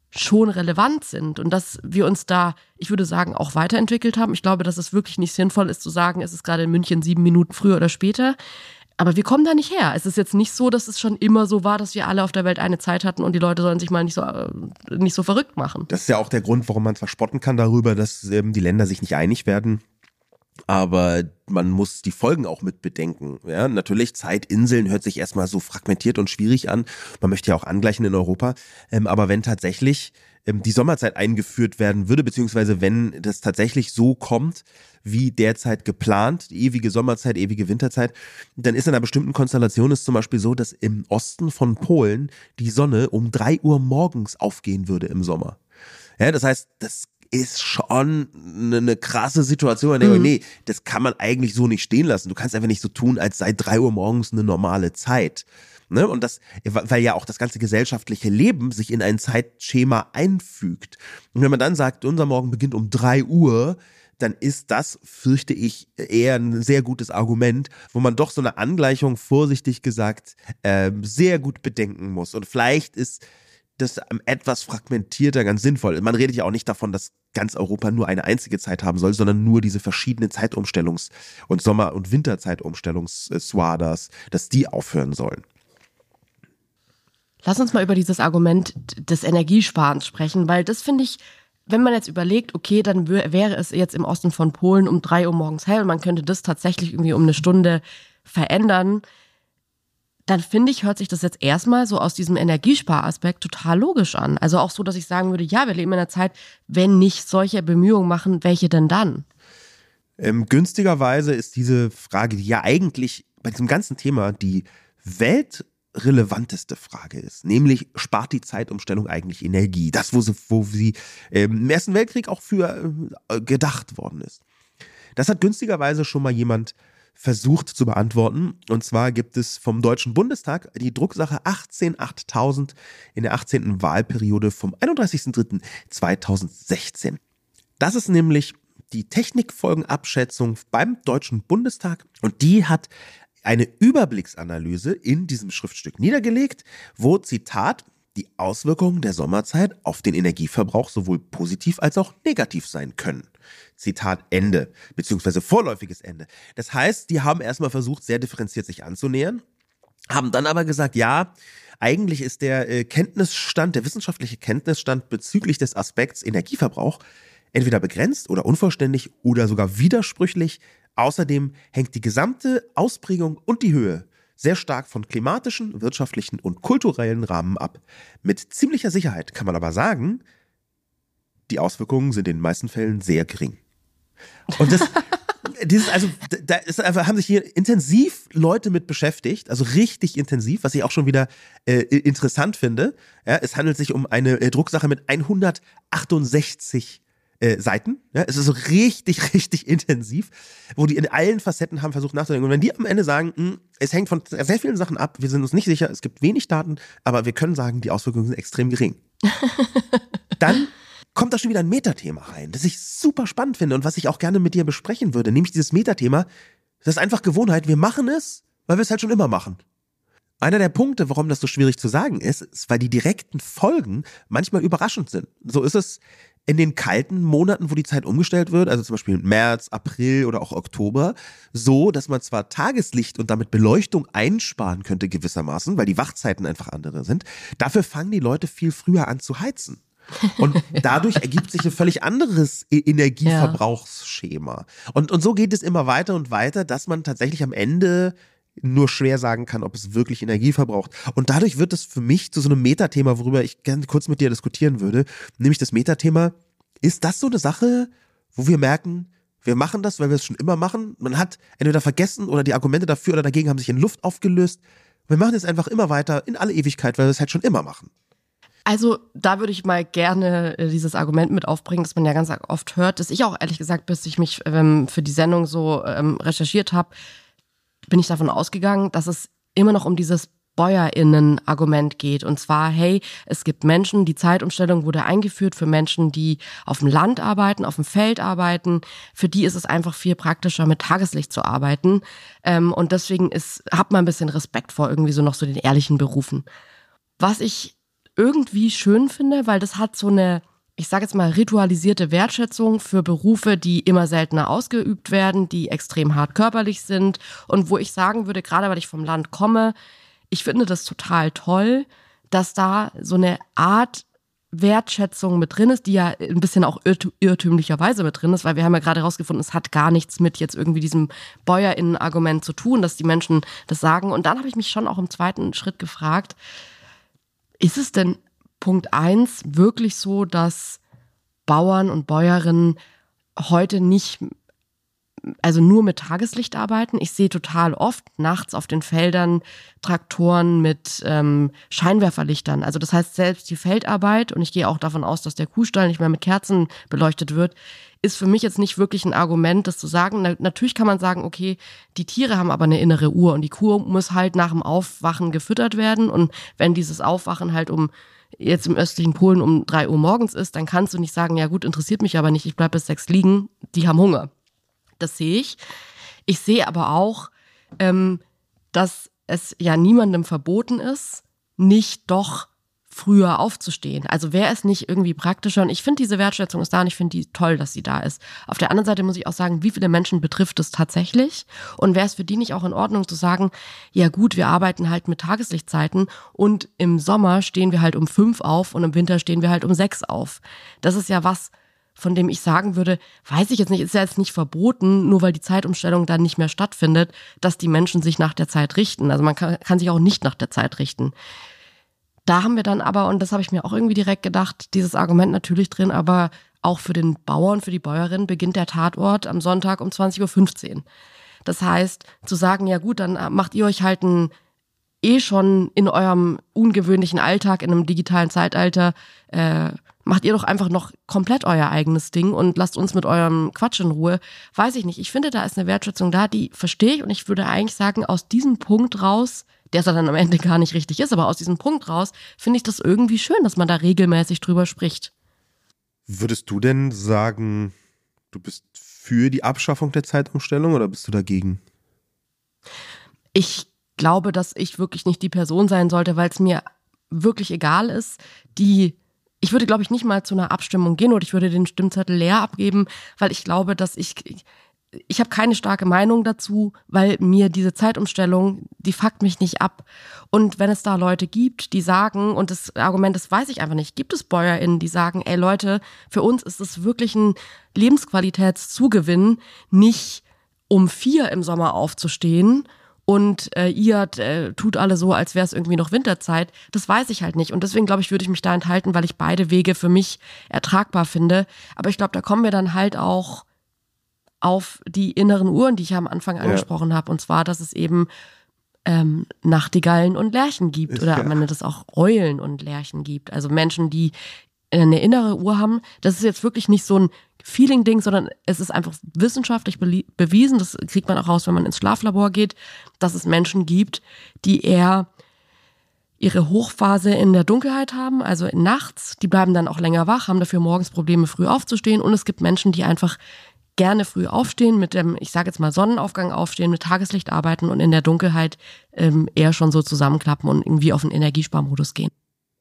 schon relevant sind und dass wir uns da, ich würde sagen, auch weiterentwickelt haben. Ich glaube, dass es wirklich nicht sinnvoll ist zu sagen, es ist gerade in München sieben Minuten früher oder später. Aber wir kommen da nicht her. Es ist jetzt nicht so, dass es schon immer so war, dass wir alle auf der Welt eine Zeit hatten und die Leute sollen sich mal nicht so, äh, nicht so verrückt machen. Das ist ja auch der Grund, warum man verspotten kann darüber, dass ähm, die Länder sich nicht einig werden. Aber man muss die Folgen auch mit bedenken. Ja, natürlich, Zeitinseln hört sich erstmal so fragmentiert und schwierig an. Man möchte ja auch angleichen in Europa. Ähm, aber wenn tatsächlich ähm, die Sommerzeit eingeführt werden würde, beziehungsweise wenn das tatsächlich so kommt, wie derzeit geplant, ewige Sommerzeit, ewige Winterzeit, dann ist in einer bestimmten Konstellation es zum Beispiel so, dass im Osten von Polen die Sonne um drei Uhr morgens aufgehen würde im Sommer. Ja, das heißt, das ist schon eine, eine krasse Situation. Mhm. Nee, das kann man eigentlich so nicht stehen lassen. Du kannst einfach nicht so tun, als sei drei Uhr morgens eine normale Zeit. Ne? Und das, weil ja auch das ganze gesellschaftliche Leben sich in ein Zeitschema einfügt. Und wenn man dann sagt, unser Morgen beginnt um drei Uhr, dann ist das, fürchte ich, eher ein sehr gutes Argument, wo man doch so eine Angleichung, vorsichtig gesagt, äh, sehr gut bedenken muss. Und vielleicht ist das etwas fragmentierter ganz sinnvoll. Man redet ja auch nicht davon, dass ganz Europa nur eine einzige Zeit haben soll, sondern nur diese verschiedenen Zeitumstellungs- und Sommer- und Winterzeitumstellungs-Swadas, dass die aufhören sollen. Lass uns mal über dieses Argument des Energiesparens sprechen, weil das finde ich, wenn man jetzt überlegt, okay, dann wäre es jetzt im Osten von Polen um drei Uhr morgens hell und man könnte das tatsächlich irgendwie um eine Stunde verändern, dann finde ich, hört sich das jetzt erstmal so aus diesem Energiesparaspekt total logisch an. Also auch so, dass ich sagen würde, ja, wir leben in einer Zeit, wenn nicht solche Bemühungen machen, welche denn dann? Ähm, günstigerweise ist diese Frage, die ja eigentlich bei diesem ganzen Thema die Welt relevanteste Frage ist, nämlich spart die Zeitumstellung eigentlich Energie? Das, wo sie, wo sie ähm, im Ersten Weltkrieg auch für äh, gedacht worden ist. Das hat günstigerweise schon mal jemand versucht zu beantworten. Und zwar gibt es vom Deutschen Bundestag die Drucksache 188000 in der 18. Wahlperiode vom 31.03.2016. Das ist nämlich die Technikfolgenabschätzung beim Deutschen Bundestag und die hat eine Überblicksanalyse in diesem Schriftstück niedergelegt, wo Zitat die Auswirkungen der Sommerzeit auf den Energieverbrauch sowohl positiv als auch negativ sein können. Zitat Ende, beziehungsweise vorläufiges Ende. Das heißt, die haben erstmal versucht, sehr differenziert sich anzunähern, haben dann aber gesagt, ja, eigentlich ist der äh, Kenntnisstand, der wissenschaftliche Kenntnisstand bezüglich des Aspekts Energieverbrauch entweder begrenzt oder unvollständig oder sogar widersprüchlich. Außerdem hängt die gesamte Ausprägung und die Höhe sehr stark von klimatischen, wirtschaftlichen und kulturellen Rahmen ab. Mit ziemlicher Sicherheit kann man aber sagen, die Auswirkungen sind in den meisten Fällen sehr gering. Und das, dieses, also, da ist einfach, haben sich hier intensiv Leute mit beschäftigt, also richtig intensiv, was ich auch schon wieder äh, interessant finde. Ja, es handelt sich um eine äh, Drucksache mit 168 äh, Seiten. Ja, es ist so richtig, richtig intensiv, wo die in allen Facetten haben versucht nachzudenken. Und wenn die am Ende sagen, mh, hm, es hängt von sehr vielen Sachen ab, wir sind uns nicht sicher, es gibt wenig Daten, aber wir können sagen, die Auswirkungen sind extrem gering. Dann kommt da schon wieder ein Metathema rein, das ich super spannend finde und was ich auch gerne mit dir besprechen würde, nämlich dieses Metathema, das ist einfach Gewohnheit, wir machen es, weil wir es halt schon immer machen. Einer der Punkte, warum das so schwierig zu sagen ist, ist, weil die direkten Folgen manchmal überraschend sind. So ist es in den kalten Monaten, wo die Zeit umgestellt wird, also zum Beispiel März, April oder auch Oktober, so, dass man zwar Tageslicht und damit Beleuchtung einsparen könnte gewissermaßen, weil die Wachzeiten einfach andere sind. Dafür fangen die Leute viel früher an zu heizen. Und dadurch ergibt sich ein völlig anderes e- Energieverbrauchsschema. Und, und so geht es immer weiter und weiter, dass man tatsächlich am Ende nur schwer sagen kann, ob es wirklich Energie verbraucht. Und dadurch wird es für mich zu so einem Metathema, worüber ich gerne kurz mit dir diskutieren würde, nämlich das Metathema, ist das so eine Sache, wo wir merken, wir machen das, weil wir es schon immer machen. Man hat entweder vergessen oder die Argumente dafür oder dagegen haben sich in Luft aufgelöst. Wir machen es einfach immer weiter in alle Ewigkeit, weil wir es halt schon immer machen. Also da würde ich mal gerne äh, dieses Argument mit aufbringen, das man ja ganz oft hört, dass ich auch ehrlich gesagt, bis ich mich ähm, für die Sendung so ähm, recherchiert habe, bin ich davon ausgegangen, dass es immer noch um dieses Bäuerinnen-Argument geht. Und zwar, hey, es gibt Menschen, die Zeitumstellung wurde eingeführt für Menschen, die auf dem Land arbeiten, auf dem Feld arbeiten. Für die ist es einfach viel praktischer, mit Tageslicht zu arbeiten. Ähm, und deswegen ist, hat man ein bisschen Respekt vor irgendwie so noch so den ehrlichen Berufen. Was ich irgendwie schön finde, weil das hat so eine, ich sage jetzt mal, ritualisierte Wertschätzung für Berufe, die immer seltener ausgeübt werden, die extrem hart körperlich sind und wo ich sagen würde, gerade weil ich vom Land komme, ich finde das total toll, dass da so eine Art Wertschätzung mit drin ist, die ja ein bisschen auch irrtümlicherweise mit drin ist, weil wir haben ja gerade herausgefunden, es hat gar nichts mit jetzt irgendwie diesem Bäuerinnen-Argument zu tun, dass die Menschen das sagen. Und dann habe ich mich schon auch im zweiten Schritt gefragt, ist es denn Punkt eins wirklich so, dass Bauern und Bäuerinnen heute nicht, also nur mit Tageslicht arbeiten? Ich sehe total oft nachts auf den Feldern Traktoren mit ähm, Scheinwerferlichtern. Also das heißt, selbst die Feldarbeit, und ich gehe auch davon aus, dass der Kuhstall nicht mehr mit Kerzen beleuchtet wird, ist für mich jetzt nicht wirklich ein Argument, das zu sagen. Na, natürlich kann man sagen, okay, die Tiere haben aber eine innere Uhr und die Kuh muss halt nach dem Aufwachen gefüttert werden. Und wenn dieses Aufwachen halt um jetzt im östlichen Polen um drei Uhr morgens ist, dann kannst du nicht sagen, ja gut, interessiert mich aber nicht, ich bleibe bis sechs liegen, die haben Hunger. Das sehe ich. Ich sehe aber auch, ähm, dass es ja niemandem verboten ist, nicht doch früher aufzustehen. Also wäre es nicht irgendwie praktischer? Und ich finde, diese Wertschätzung ist da und ich finde die toll, dass sie da ist. Auf der anderen Seite muss ich auch sagen, wie viele Menschen betrifft es tatsächlich? Und wäre es für die nicht auch in Ordnung zu sagen, ja gut, wir arbeiten halt mit Tageslichtzeiten und im Sommer stehen wir halt um fünf auf und im Winter stehen wir halt um sechs auf. Das ist ja was, von dem ich sagen würde, weiß ich jetzt nicht, ist ja jetzt nicht verboten, nur weil die Zeitumstellung dann nicht mehr stattfindet, dass die Menschen sich nach der Zeit richten. Also man kann, kann sich auch nicht nach der Zeit richten. Da haben wir dann aber, und das habe ich mir auch irgendwie direkt gedacht, dieses Argument natürlich drin, aber auch für den Bauern, für die Bäuerin beginnt der Tatort am Sonntag um 20.15 Uhr. Das heißt, zu sagen, ja gut, dann macht ihr euch halt ein eh schon in eurem ungewöhnlichen Alltag, in einem digitalen Zeitalter, äh, macht ihr doch einfach noch komplett euer eigenes Ding und lasst uns mit eurem Quatsch in Ruhe. Weiß ich nicht. Ich finde, da ist eine Wertschätzung da, die verstehe ich und ich würde eigentlich sagen, aus diesem Punkt raus der es dann am Ende gar nicht richtig ist, aber aus diesem Punkt raus finde ich das irgendwie schön, dass man da regelmäßig drüber spricht. Würdest du denn sagen, du bist für die Abschaffung der Zeitumstellung oder bist du dagegen? Ich glaube, dass ich wirklich nicht die Person sein sollte, weil es mir wirklich egal ist, die ich würde, glaube ich, nicht mal zu einer Abstimmung gehen oder ich würde den Stimmzettel leer abgeben, weil ich glaube, dass ich ich habe keine starke Meinung dazu, weil mir diese Zeitumstellung, die fuckt mich nicht ab. Und wenn es da Leute gibt, die sagen, und das Argument, das weiß ich einfach nicht, gibt es BäuerInnen, die sagen, ey Leute, für uns ist es wirklich ein Lebensqualitätszugewinn, nicht um vier im Sommer aufzustehen und äh, ihr äh, tut alle so, als wäre es irgendwie noch Winterzeit. Das weiß ich halt nicht. Und deswegen glaube ich, würde ich mich da enthalten, weil ich beide Wege für mich ertragbar finde. Aber ich glaube, da kommen wir dann halt auch auf die inneren Uhren, die ich am Anfang angesprochen ja. habe. Und zwar, dass es eben ähm, Nachtigallen und Lerchen gibt. Oder ja. man nennt es auch Eulen und Lerchen gibt. Also Menschen, die eine innere Uhr haben. Das ist jetzt wirklich nicht so ein Feeling-Ding, sondern es ist einfach wissenschaftlich bewiesen. Das kriegt man auch raus, wenn man ins Schlaflabor geht, dass es Menschen gibt, die eher ihre Hochphase in der Dunkelheit haben, also nachts. Die bleiben dann auch länger wach, haben dafür morgens Probleme, früh aufzustehen. Und es gibt Menschen, die einfach gerne früh aufstehen, mit dem, ich sage jetzt mal Sonnenaufgang aufstehen, mit Tageslicht arbeiten und in der Dunkelheit ähm, eher schon so zusammenklappen und irgendwie auf den Energiesparmodus gehen.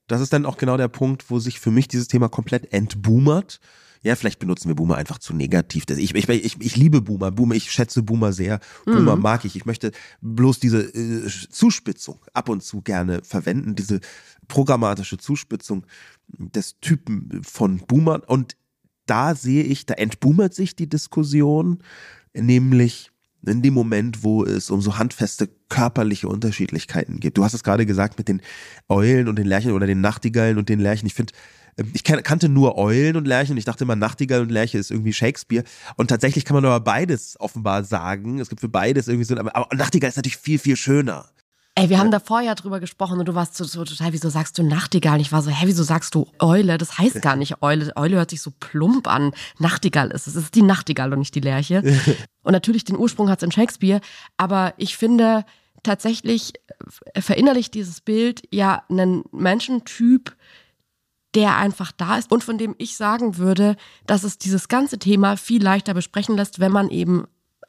Das ist dann auch genau der Punkt, wo sich für mich dieses Thema komplett entboomert. Ja, vielleicht benutzen wir Boomer einfach zu negativ. Ich, ich, ich, ich liebe Boomer. Boomer, ich schätze Boomer sehr. Boomer mhm. mag ich. Ich möchte bloß diese äh, Zuspitzung ab und zu gerne verwenden, diese programmatische Zuspitzung des Typen von Boomer. Und da sehe ich, da entboomert sich die Diskussion, nämlich in dem Moment, wo es um so handfeste körperliche Unterschiedlichkeiten geht. Du hast es gerade gesagt mit den Eulen und den Lerchen oder den Nachtigallen und den Lerchen. Ich finde, ich kannte nur Eulen und Lerchen. Ich dachte immer, Nachtigall und Lerche ist irgendwie Shakespeare. Und tatsächlich kann man aber beides offenbar sagen. Es gibt für beides irgendwie so, aber Nachtigall ist natürlich viel, viel schöner. Ey, wir haben davor ja drüber gesprochen und du warst so, so, total, wieso sagst du Nachtigall? Und ich war so, hä, wieso sagst du Eule? Das heißt gar nicht Eule. Eule hört sich so plump an. Nachtigall ist es. Es ist die Nachtigall und nicht die Lerche. und natürlich den Ursprung hat es in Shakespeare. Aber ich finde tatsächlich verinnerlicht dieses Bild ja einen Menschentyp, der einfach da ist und von dem ich sagen würde, dass es dieses ganze Thema viel leichter besprechen lässt, wenn man eben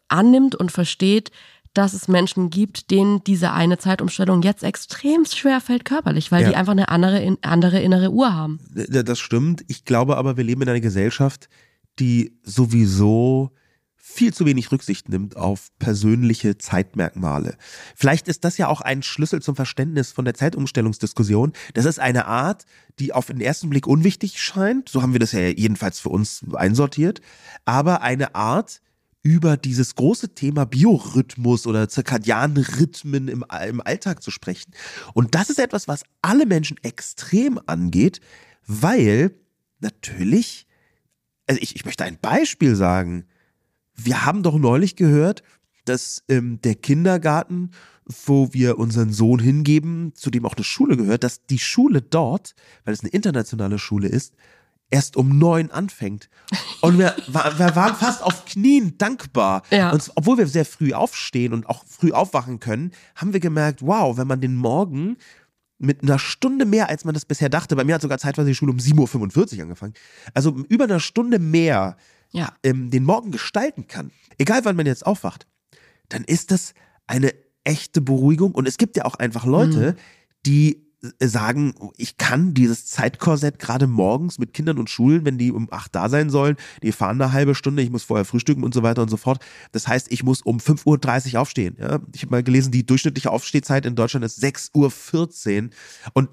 annimmt und versteht, dass es Menschen gibt, denen diese eine Zeitumstellung jetzt extrem schwer fällt körperlich, weil ja. die einfach eine andere, andere innere Uhr haben. Das stimmt. Ich glaube aber, wir leben in einer Gesellschaft, die sowieso viel zu wenig Rücksicht nimmt auf persönliche Zeitmerkmale. Vielleicht ist das ja auch ein Schlüssel zum Verständnis von der Zeitumstellungsdiskussion. Das ist eine Art, die auf den ersten Blick unwichtig scheint. So haben wir das ja jedenfalls für uns einsortiert. Aber eine Art, über dieses große Thema Biorhythmus oder zirkadianen Rhythmen im, im Alltag zu sprechen. Und das ist etwas, was alle Menschen extrem angeht, weil natürlich, also ich, ich möchte ein Beispiel sagen. Wir haben doch neulich gehört, dass ähm, der Kindergarten, wo wir unseren Sohn hingeben, zu dem auch eine Schule gehört, dass die Schule dort, weil es eine internationale Schule ist, erst um neun anfängt. Und wir, wir waren fast auf Knien dankbar. Ja. Und obwohl wir sehr früh aufstehen und auch früh aufwachen können, haben wir gemerkt, wow, wenn man den Morgen mit einer Stunde mehr, als man das bisher dachte, bei mir hat sogar zeitweise die Schule um 7.45 Uhr angefangen, also über eine Stunde mehr ja. ähm, den Morgen gestalten kann, egal wann man jetzt aufwacht, dann ist das eine echte Beruhigung. Und es gibt ja auch einfach Leute, mhm. die sagen, ich kann dieses Zeitkorsett gerade morgens mit Kindern und Schulen, wenn die um acht da sein sollen, die fahren eine halbe Stunde, ich muss vorher frühstücken und so weiter und so fort. Das heißt, ich muss um 5.30 Uhr aufstehen. Ja? Ich habe mal gelesen, die durchschnittliche Aufstehzeit in Deutschland ist 6.14 Uhr. Und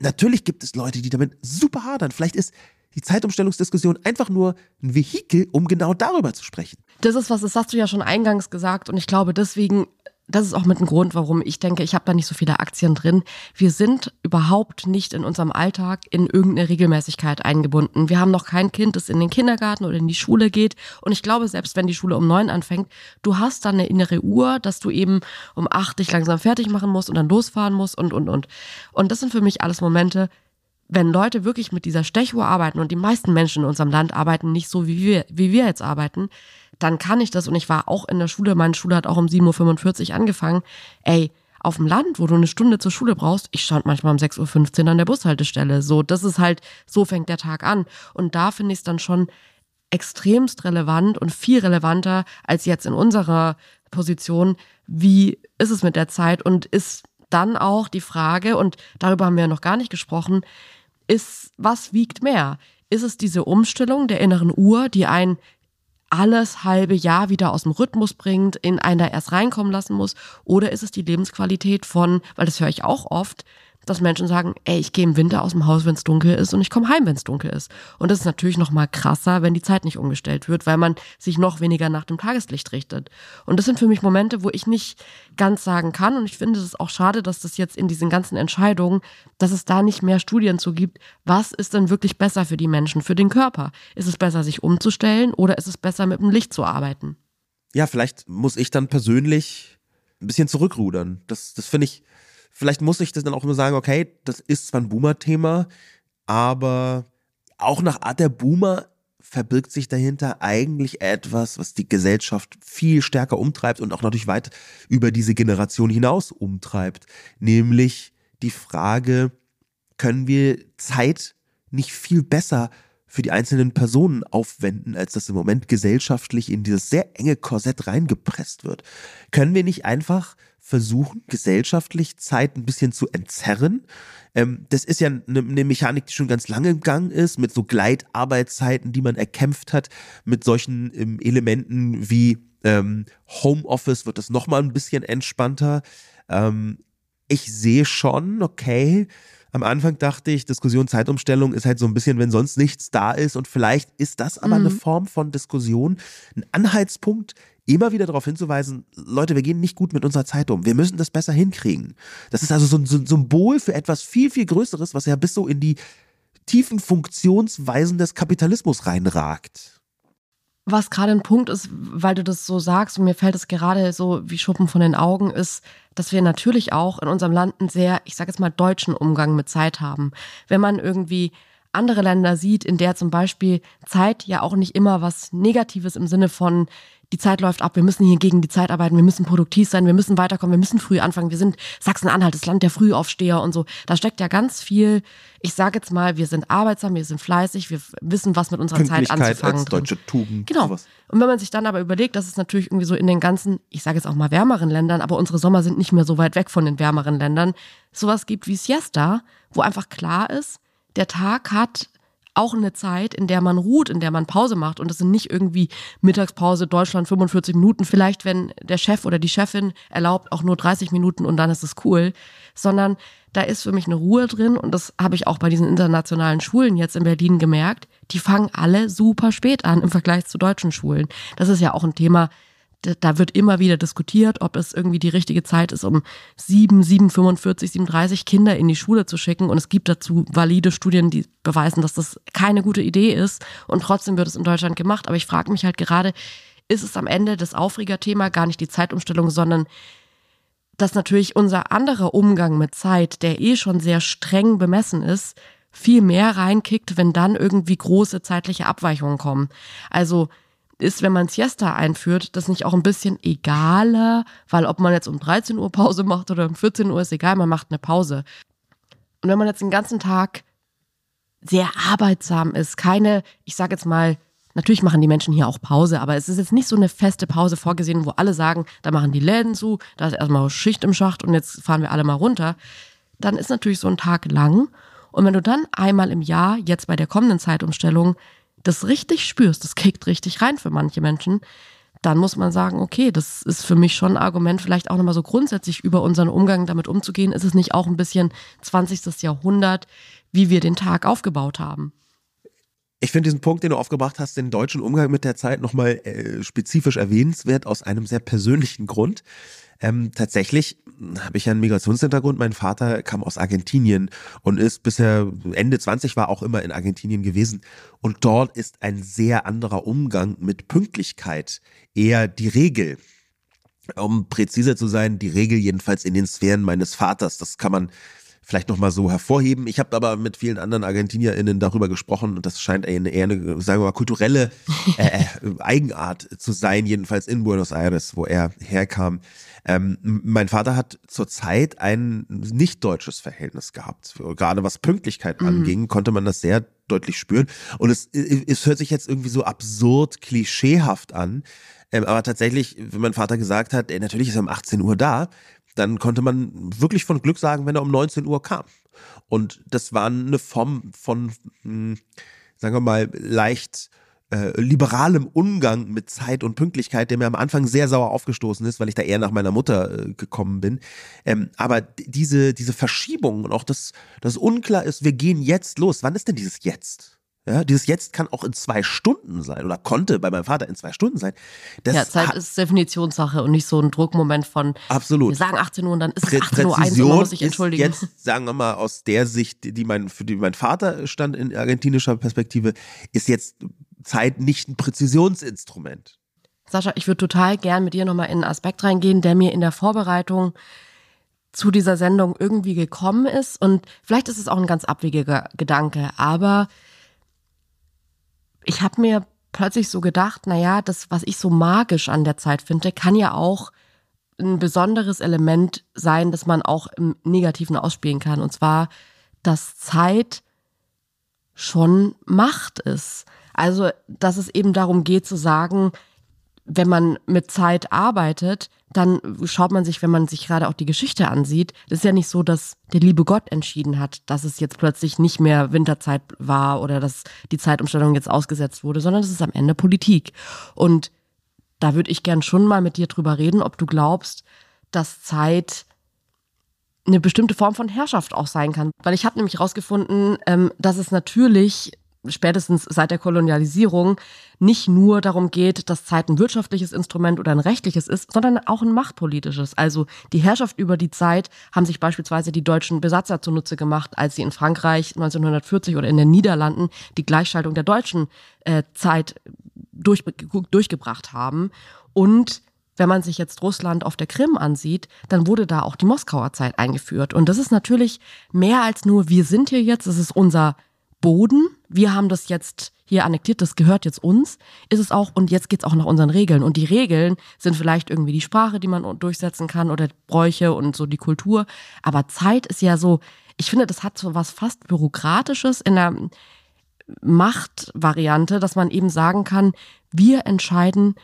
natürlich gibt es Leute, die damit super hadern. Vielleicht ist die Zeitumstellungsdiskussion einfach nur ein Vehikel, um genau darüber zu sprechen. Das ist was, das hast du ja schon eingangs gesagt und ich glaube, deswegen das ist auch mit ein Grund, warum ich denke, ich habe da nicht so viele Aktien drin. Wir sind überhaupt nicht in unserem Alltag in irgendeine Regelmäßigkeit eingebunden. Wir haben noch kein Kind, das in den Kindergarten oder in die Schule geht. Und ich glaube, selbst wenn die Schule um neun anfängt, du hast dann eine innere Uhr, dass du eben um acht dich langsam fertig machen musst und dann losfahren musst und, und, und. Und das sind für mich alles Momente, wenn Leute wirklich mit dieser Stechuhr arbeiten und die meisten Menschen in unserem Land arbeiten nicht so, wie wir, wie wir jetzt arbeiten, dann kann ich das. Und ich war auch in der Schule, meine Schule hat auch um 7.45 Uhr angefangen. Ey, auf dem Land, wo du eine Stunde zur Schule brauchst, ich stand manchmal um 6.15 Uhr an der Bushaltestelle. So, das ist halt, so fängt der Tag an. Und da finde ich es dann schon extremst relevant und viel relevanter als jetzt in unserer Position. Wie ist es mit der Zeit? Und ist dann auch die Frage, und darüber haben wir ja noch gar nicht gesprochen, ist, was wiegt mehr? Ist es diese Umstellung der inneren Uhr, die einen alles halbe Jahr wieder aus dem Rhythmus bringt, in einen da erst reinkommen lassen muss? Oder ist es die Lebensqualität von, weil das höre ich auch oft, dass Menschen sagen, ey, ich gehe im Winter aus dem Haus, wenn es dunkel ist und ich komme heim, wenn es dunkel ist. Und das ist natürlich noch mal krasser, wenn die Zeit nicht umgestellt wird, weil man sich noch weniger nach dem Tageslicht richtet. Und das sind für mich Momente, wo ich nicht ganz sagen kann und ich finde es auch schade, dass das jetzt in diesen ganzen Entscheidungen, dass es da nicht mehr Studien zu gibt, was ist denn wirklich besser für die Menschen, für den Körper? Ist es besser, sich umzustellen oder ist es besser, mit dem Licht zu arbeiten? Ja, vielleicht muss ich dann persönlich ein bisschen zurückrudern. Das, das finde ich, vielleicht muss ich das dann auch nur sagen, okay, das ist zwar ein Boomer-Thema, aber auch nach Art der Boomer verbirgt sich dahinter eigentlich etwas, was die Gesellschaft viel stärker umtreibt und auch natürlich weit über diese Generation hinaus umtreibt, nämlich die Frage, können wir Zeit nicht viel besser für die einzelnen Personen aufwenden, als das im Moment gesellschaftlich in dieses sehr enge Korsett reingepresst wird? Können wir nicht einfach versuchen, gesellschaftlich Zeit ein bisschen zu entzerren. Ähm, das ist ja eine, eine Mechanik, die schon ganz lange im Gang ist, mit so Gleitarbeitszeiten, die man erkämpft hat, mit solchen ähm, Elementen wie ähm, Homeoffice wird das nochmal ein bisschen entspannter. Ähm, ich sehe schon, okay, am Anfang dachte ich, Diskussion, Zeitumstellung ist halt so ein bisschen, wenn sonst nichts da ist. Und vielleicht ist das aber mhm. eine Form von Diskussion, ein Anhaltspunkt, immer wieder darauf hinzuweisen, Leute, wir gehen nicht gut mit unserer Zeit um. Wir müssen das besser hinkriegen. Das ist also so ein, so ein Symbol für etwas viel, viel Größeres, was ja bis so in die tiefen Funktionsweisen des Kapitalismus reinragt. Was gerade ein Punkt ist, weil du das so sagst, und mir fällt es gerade so wie Schuppen von den Augen, ist, dass wir natürlich auch in unserem Land einen sehr, ich sage jetzt mal, deutschen Umgang mit Zeit haben. Wenn man irgendwie andere Länder sieht, in der zum Beispiel Zeit ja auch nicht immer was Negatives im Sinne von die Zeit läuft ab, wir müssen hier gegen die Zeit arbeiten, wir müssen produktiv sein, wir müssen weiterkommen, wir müssen früh anfangen, wir sind Sachsen-Anhalt, das Land der Frühaufsteher und so. Da steckt ja ganz viel, ich sage jetzt mal, wir sind arbeitsam, wir sind fleißig, wir wissen, was mit unserer Zeit anzufangen. Als deutsche Tugend. Genau. Sowas. Und wenn man sich dann aber überlegt, dass es natürlich irgendwie so in den ganzen, ich sage jetzt auch mal wärmeren Ländern, aber unsere Sommer sind nicht mehr so weit weg von den wärmeren Ländern, sowas gibt wie Siesta, wo einfach klar ist, der Tag hat auch eine Zeit, in der man ruht, in der man Pause macht. Und das sind nicht irgendwie Mittagspause, Deutschland 45 Minuten, vielleicht wenn der Chef oder die Chefin erlaubt auch nur 30 Minuten und dann ist es cool, sondern da ist für mich eine Ruhe drin und das habe ich auch bei diesen internationalen Schulen jetzt in Berlin gemerkt. Die fangen alle super spät an im Vergleich zu deutschen Schulen. Das ist ja auch ein Thema, da wird immer wieder diskutiert, ob es irgendwie die richtige Zeit ist, um 7, 7, 45, 37 Kinder in die Schule zu schicken. Und es gibt dazu valide Studien, die beweisen, dass das keine gute Idee ist. Und trotzdem wird es in Deutschland gemacht. Aber ich frage mich halt gerade, ist es am Ende das Aufregerthema gar nicht die Zeitumstellung, sondern dass natürlich unser anderer Umgang mit Zeit, der eh schon sehr streng bemessen ist, viel mehr reinkickt, wenn dann irgendwie große zeitliche Abweichungen kommen. Also ist, wenn man Siesta einführt, das nicht auch ein bisschen egaler, weil ob man jetzt um 13 Uhr Pause macht oder um 14 Uhr ist egal, man macht eine Pause. Und wenn man jetzt den ganzen Tag sehr arbeitsam ist, keine, ich sag jetzt mal, natürlich machen die Menschen hier auch Pause, aber es ist jetzt nicht so eine feste Pause vorgesehen, wo alle sagen, da machen die Läden zu, da ist erstmal Schicht im Schacht und jetzt fahren wir alle mal runter. Dann ist natürlich so ein Tag lang. Und wenn du dann einmal im Jahr, jetzt bei der kommenden Zeitumstellung, das richtig spürst, das kickt richtig rein für manche Menschen, dann muss man sagen, okay, das ist für mich schon ein Argument, vielleicht auch nochmal so grundsätzlich über unseren Umgang damit umzugehen. Ist es nicht auch ein bisschen 20. Jahrhundert, wie wir den Tag aufgebaut haben? Ich finde diesen Punkt, den du aufgebracht hast, den deutschen Umgang mit der Zeit nochmal äh, spezifisch erwähnenswert aus einem sehr persönlichen Grund. Ähm, tatsächlich habe ich ja einen Migrationshintergrund. Mein Vater kam aus Argentinien und ist bisher Ende 20 war auch immer in Argentinien gewesen. Und dort ist ein sehr anderer Umgang mit Pünktlichkeit eher die Regel. Um präziser zu sein, die Regel jedenfalls in den Sphären meines Vaters. Das kann man vielleicht nochmal so hervorheben. Ich habe aber mit vielen anderen ArgentinierInnen darüber gesprochen und das scheint eine, eher eine, sagen wir mal, kulturelle äh, äh, Eigenart zu sein, jedenfalls in Buenos Aires, wo er herkam. Ähm, mein Vater hat zurzeit ein nicht deutsches Verhältnis gehabt. Gerade was Pünktlichkeit mhm. anging, konnte man das sehr deutlich spüren. Und es, es hört sich jetzt irgendwie so absurd klischeehaft an. Ähm, aber tatsächlich, wenn mein Vater gesagt hat, ey, natürlich ist er um 18 Uhr da, dann konnte man wirklich von Glück sagen, wenn er um 19 Uhr kam. Und das war eine Form von, hm, sagen wir mal, leicht äh, liberalem Umgang mit Zeit und Pünktlichkeit, der mir am Anfang sehr sauer aufgestoßen ist, weil ich da eher nach meiner Mutter äh, gekommen bin. Ähm, aber diese, diese Verschiebung und auch das, das unklar ist, wir gehen jetzt los. Wann ist denn dieses Jetzt? Ja, dieses Jetzt kann auch in zwei Stunden sein oder konnte bei meinem Vater in zwei Stunden sein. Das ja, Zeit ist Definitionssache und nicht so ein Druckmoment von absolut. Wir sagen 18 Uhr und dann ist es 18 Uhr 1 und man muss sich entschuldigen. Jetzt sagen wir mal aus der Sicht, die mein für die mein Vater stand in argentinischer Perspektive, ist jetzt Zeit nicht ein Präzisionsinstrument. Sascha, ich würde total gern mit dir nochmal in einen Aspekt reingehen, der mir in der Vorbereitung zu dieser Sendung irgendwie gekommen ist. Und vielleicht ist es auch ein ganz abwegiger Gedanke, aber ich habe mir plötzlich so gedacht, naja, das, was ich so magisch an der Zeit finde, kann ja auch ein besonderes Element sein, das man auch im Negativen ausspielen kann. Und zwar, dass Zeit schon Macht ist. Also, dass es eben darum geht zu sagen, wenn man mit Zeit arbeitet, dann schaut man sich, wenn man sich gerade auch die Geschichte ansieht, das ist ja nicht so, dass der liebe Gott entschieden hat, dass es jetzt plötzlich nicht mehr Winterzeit war oder dass die Zeitumstellung jetzt ausgesetzt wurde, sondern es ist am Ende Politik. Und da würde ich gern schon mal mit dir drüber reden, ob du glaubst, dass Zeit eine bestimmte Form von Herrschaft auch sein kann. Weil ich habe nämlich herausgefunden, ähm, dass es natürlich spätestens seit der Kolonialisierung nicht nur darum geht, dass Zeit ein wirtschaftliches Instrument oder ein rechtliches ist, sondern auch ein machtpolitisches. Also die Herrschaft über die Zeit haben sich beispielsweise die deutschen Besatzer zunutze gemacht, als sie in Frankreich 1940 oder in den Niederlanden die Gleichschaltung der deutschen äh, Zeit durch, durchgebracht haben. Und wenn man sich jetzt Russland auf der Krim ansieht, dann wurde da auch die Moskauer Zeit eingeführt. Und das ist natürlich mehr als nur, wir sind hier jetzt, es ist unser Boden, wir haben das jetzt hier annektiert, das gehört jetzt uns, ist es auch, und jetzt geht's auch nach unseren Regeln. Und die Regeln sind vielleicht irgendwie die Sprache, die man durchsetzen kann oder Bräuche und so die Kultur. Aber Zeit ist ja so, ich finde, das hat so was fast Bürokratisches in der Machtvariante, dass man eben sagen kann, wir entscheiden,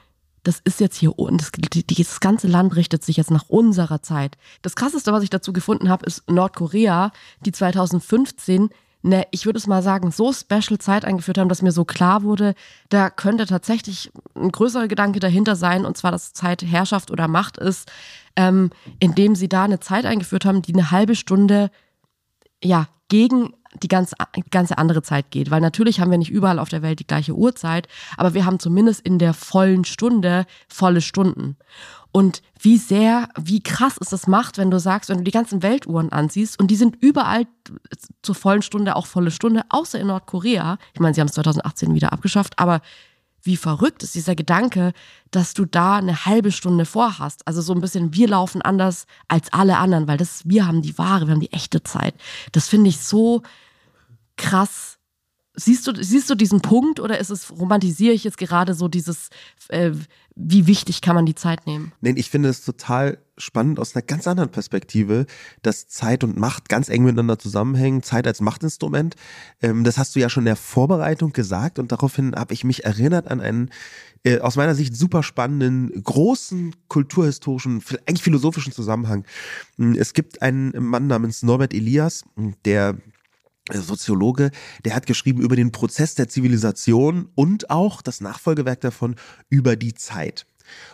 das ist jetzt hier, und das, das ganze Land richtet sich jetzt nach unserer Zeit. Das krasseste, was ich dazu gefunden habe, ist Nordkorea, die 2015 eine, ich würde es mal sagen, so special Zeit eingeführt haben, dass mir so klar wurde, da könnte tatsächlich ein größerer Gedanke dahinter sein, und zwar, dass Zeit Herrschaft oder Macht ist, ähm, indem sie da eine Zeit eingeführt haben, die eine halbe Stunde, ja, gegen die ganz, ganze andere Zeit geht. Weil natürlich haben wir nicht überall auf der Welt die gleiche Uhrzeit, aber wir haben zumindest in der vollen Stunde volle Stunden. Und wie sehr, wie krass ist das macht, wenn du sagst, wenn du die ganzen Weltuhren ansiehst und die sind überall zur vollen Stunde auch volle Stunde, außer in Nordkorea. Ich meine, sie haben es 2018 wieder abgeschafft, aber wie verrückt ist dieser Gedanke, dass du da eine halbe Stunde vorhast. Also so ein bisschen, wir laufen anders als alle anderen, weil das, wir haben die wahre, wir haben die echte Zeit. Das finde ich so krass Siehst du, siehst du diesen Punkt oder ist es, romantisiere ich jetzt gerade so dieses, äh, wie wichtig kann man die Zeit nehmen? Nein, ich finde es total spannend aus einer ganz anderen Perspektive, dass Zeit und Macht ganz eng miteinander zusammenhängen. Zeit als Machtinstrument. Ähm, das hast du ja schon in der Vorbereitung gesagt und daraufhin habe ich mich erinnert an einen äh, aus meiner Sicht super spannenden, großen kulturhistorischen, eigentlich philosophischen Zusammenhang. Es gibt einen Mann namens Norbert Elias, der Soziologe, der hat geschrieben über den Prozess der Zivilisation und auch das Nachfolgewerk davon über die Zeit.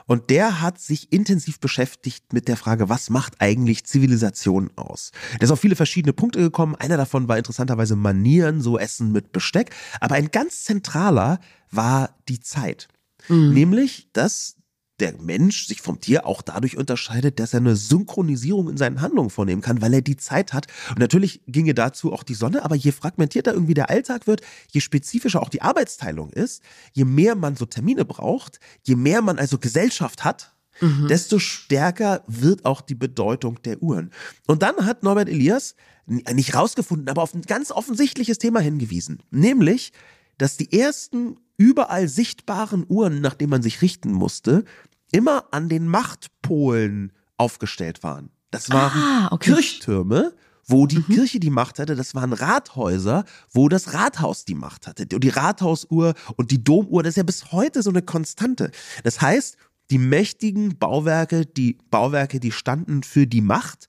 Und der hat sich intensiv beschäftigt mit der Frage, was macht eigentlich Zivilisation aus? Der ist auf viele verschiedene Punkte gekommen. Einer davon war interessanterweise Manieren, so Essen mit Besteck. Aber ein ganz zentraler war die Zeit. Mhm. Nämlich, dass der Mensch sich vom Tier auch dadurch unterscheidet, dass er eine Synchronisierung in seinen Handlungen vornehmen kann, weil er die Zeit hat. Und natürlich ginge dazu auch die Sonne, aber je fragmentierter irgendwie der Alltag wird, je spezifischer auch die Arbeitsteilung ist, je mehr man so Termine braucht, je mehr man also Gesellschaft hat, mhm. desto stärker wird auch die Bedeutung der Uhren. Und dann hat Norbert Elias nicht rausgefunden, aber auf ein ganz offensichtliches Thema hingewiesen, nämlich, dass die ersten überall sichtbaren Uhren, nach denen man sich richten musste, immer an den Machtpolen aufgestellt waren. Das waren ah, okay. Kirchtürme, wo die mhm. Kirche die Macht hatte. Das waren Rathäuser, wo das Rathaus die Macht hatte. Und die Rathausuhr und die Domuhr, das ist ja bis heute so eine Konstante. Das heißt, die mächtigen Bauwerke, die Bauwerke, die standen für die Macht,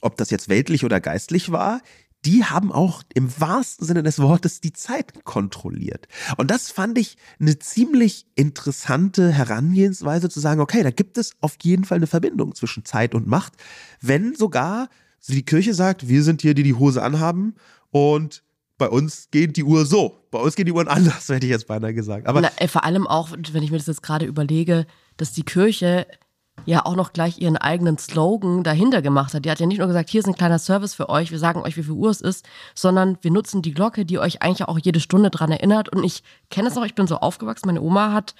ob das jetzt weltlich oder geistlich war, die haben auch im wahrsten Sinne des Wortes die Zeit kontrolliert. Und das fand ich eine ziemlich interessante Herangehensweise zu sagen, okay, da gibt es auf jeden Fall eine Verbindung zwischen Zeit und Macht, wenn sogar die Kirche sagt, wir sind hier, die die Hose anhaben und bei uns geht die Uhr so. Bei uns geht die Uhr anders, hätte ich jetzt beinahe gesagt. Aber Na, vor allem auch, wenn ich mir das jetzt gerade überlege, dass die Kirche ja auch noch gleich ihren eigenen Slogan dahinter gemacht hat. Die hat ja nicht nur gesagt, hier ist ein kleiner Service für euch, wir sagen euch, wie viel Uhr es ist, sondern wir nutzen die Glocke, die euch eigentlich auch jede Stunde dran erinnert. Und ich kenne es noch, ich bin so aufgewachsen, meine Oma hat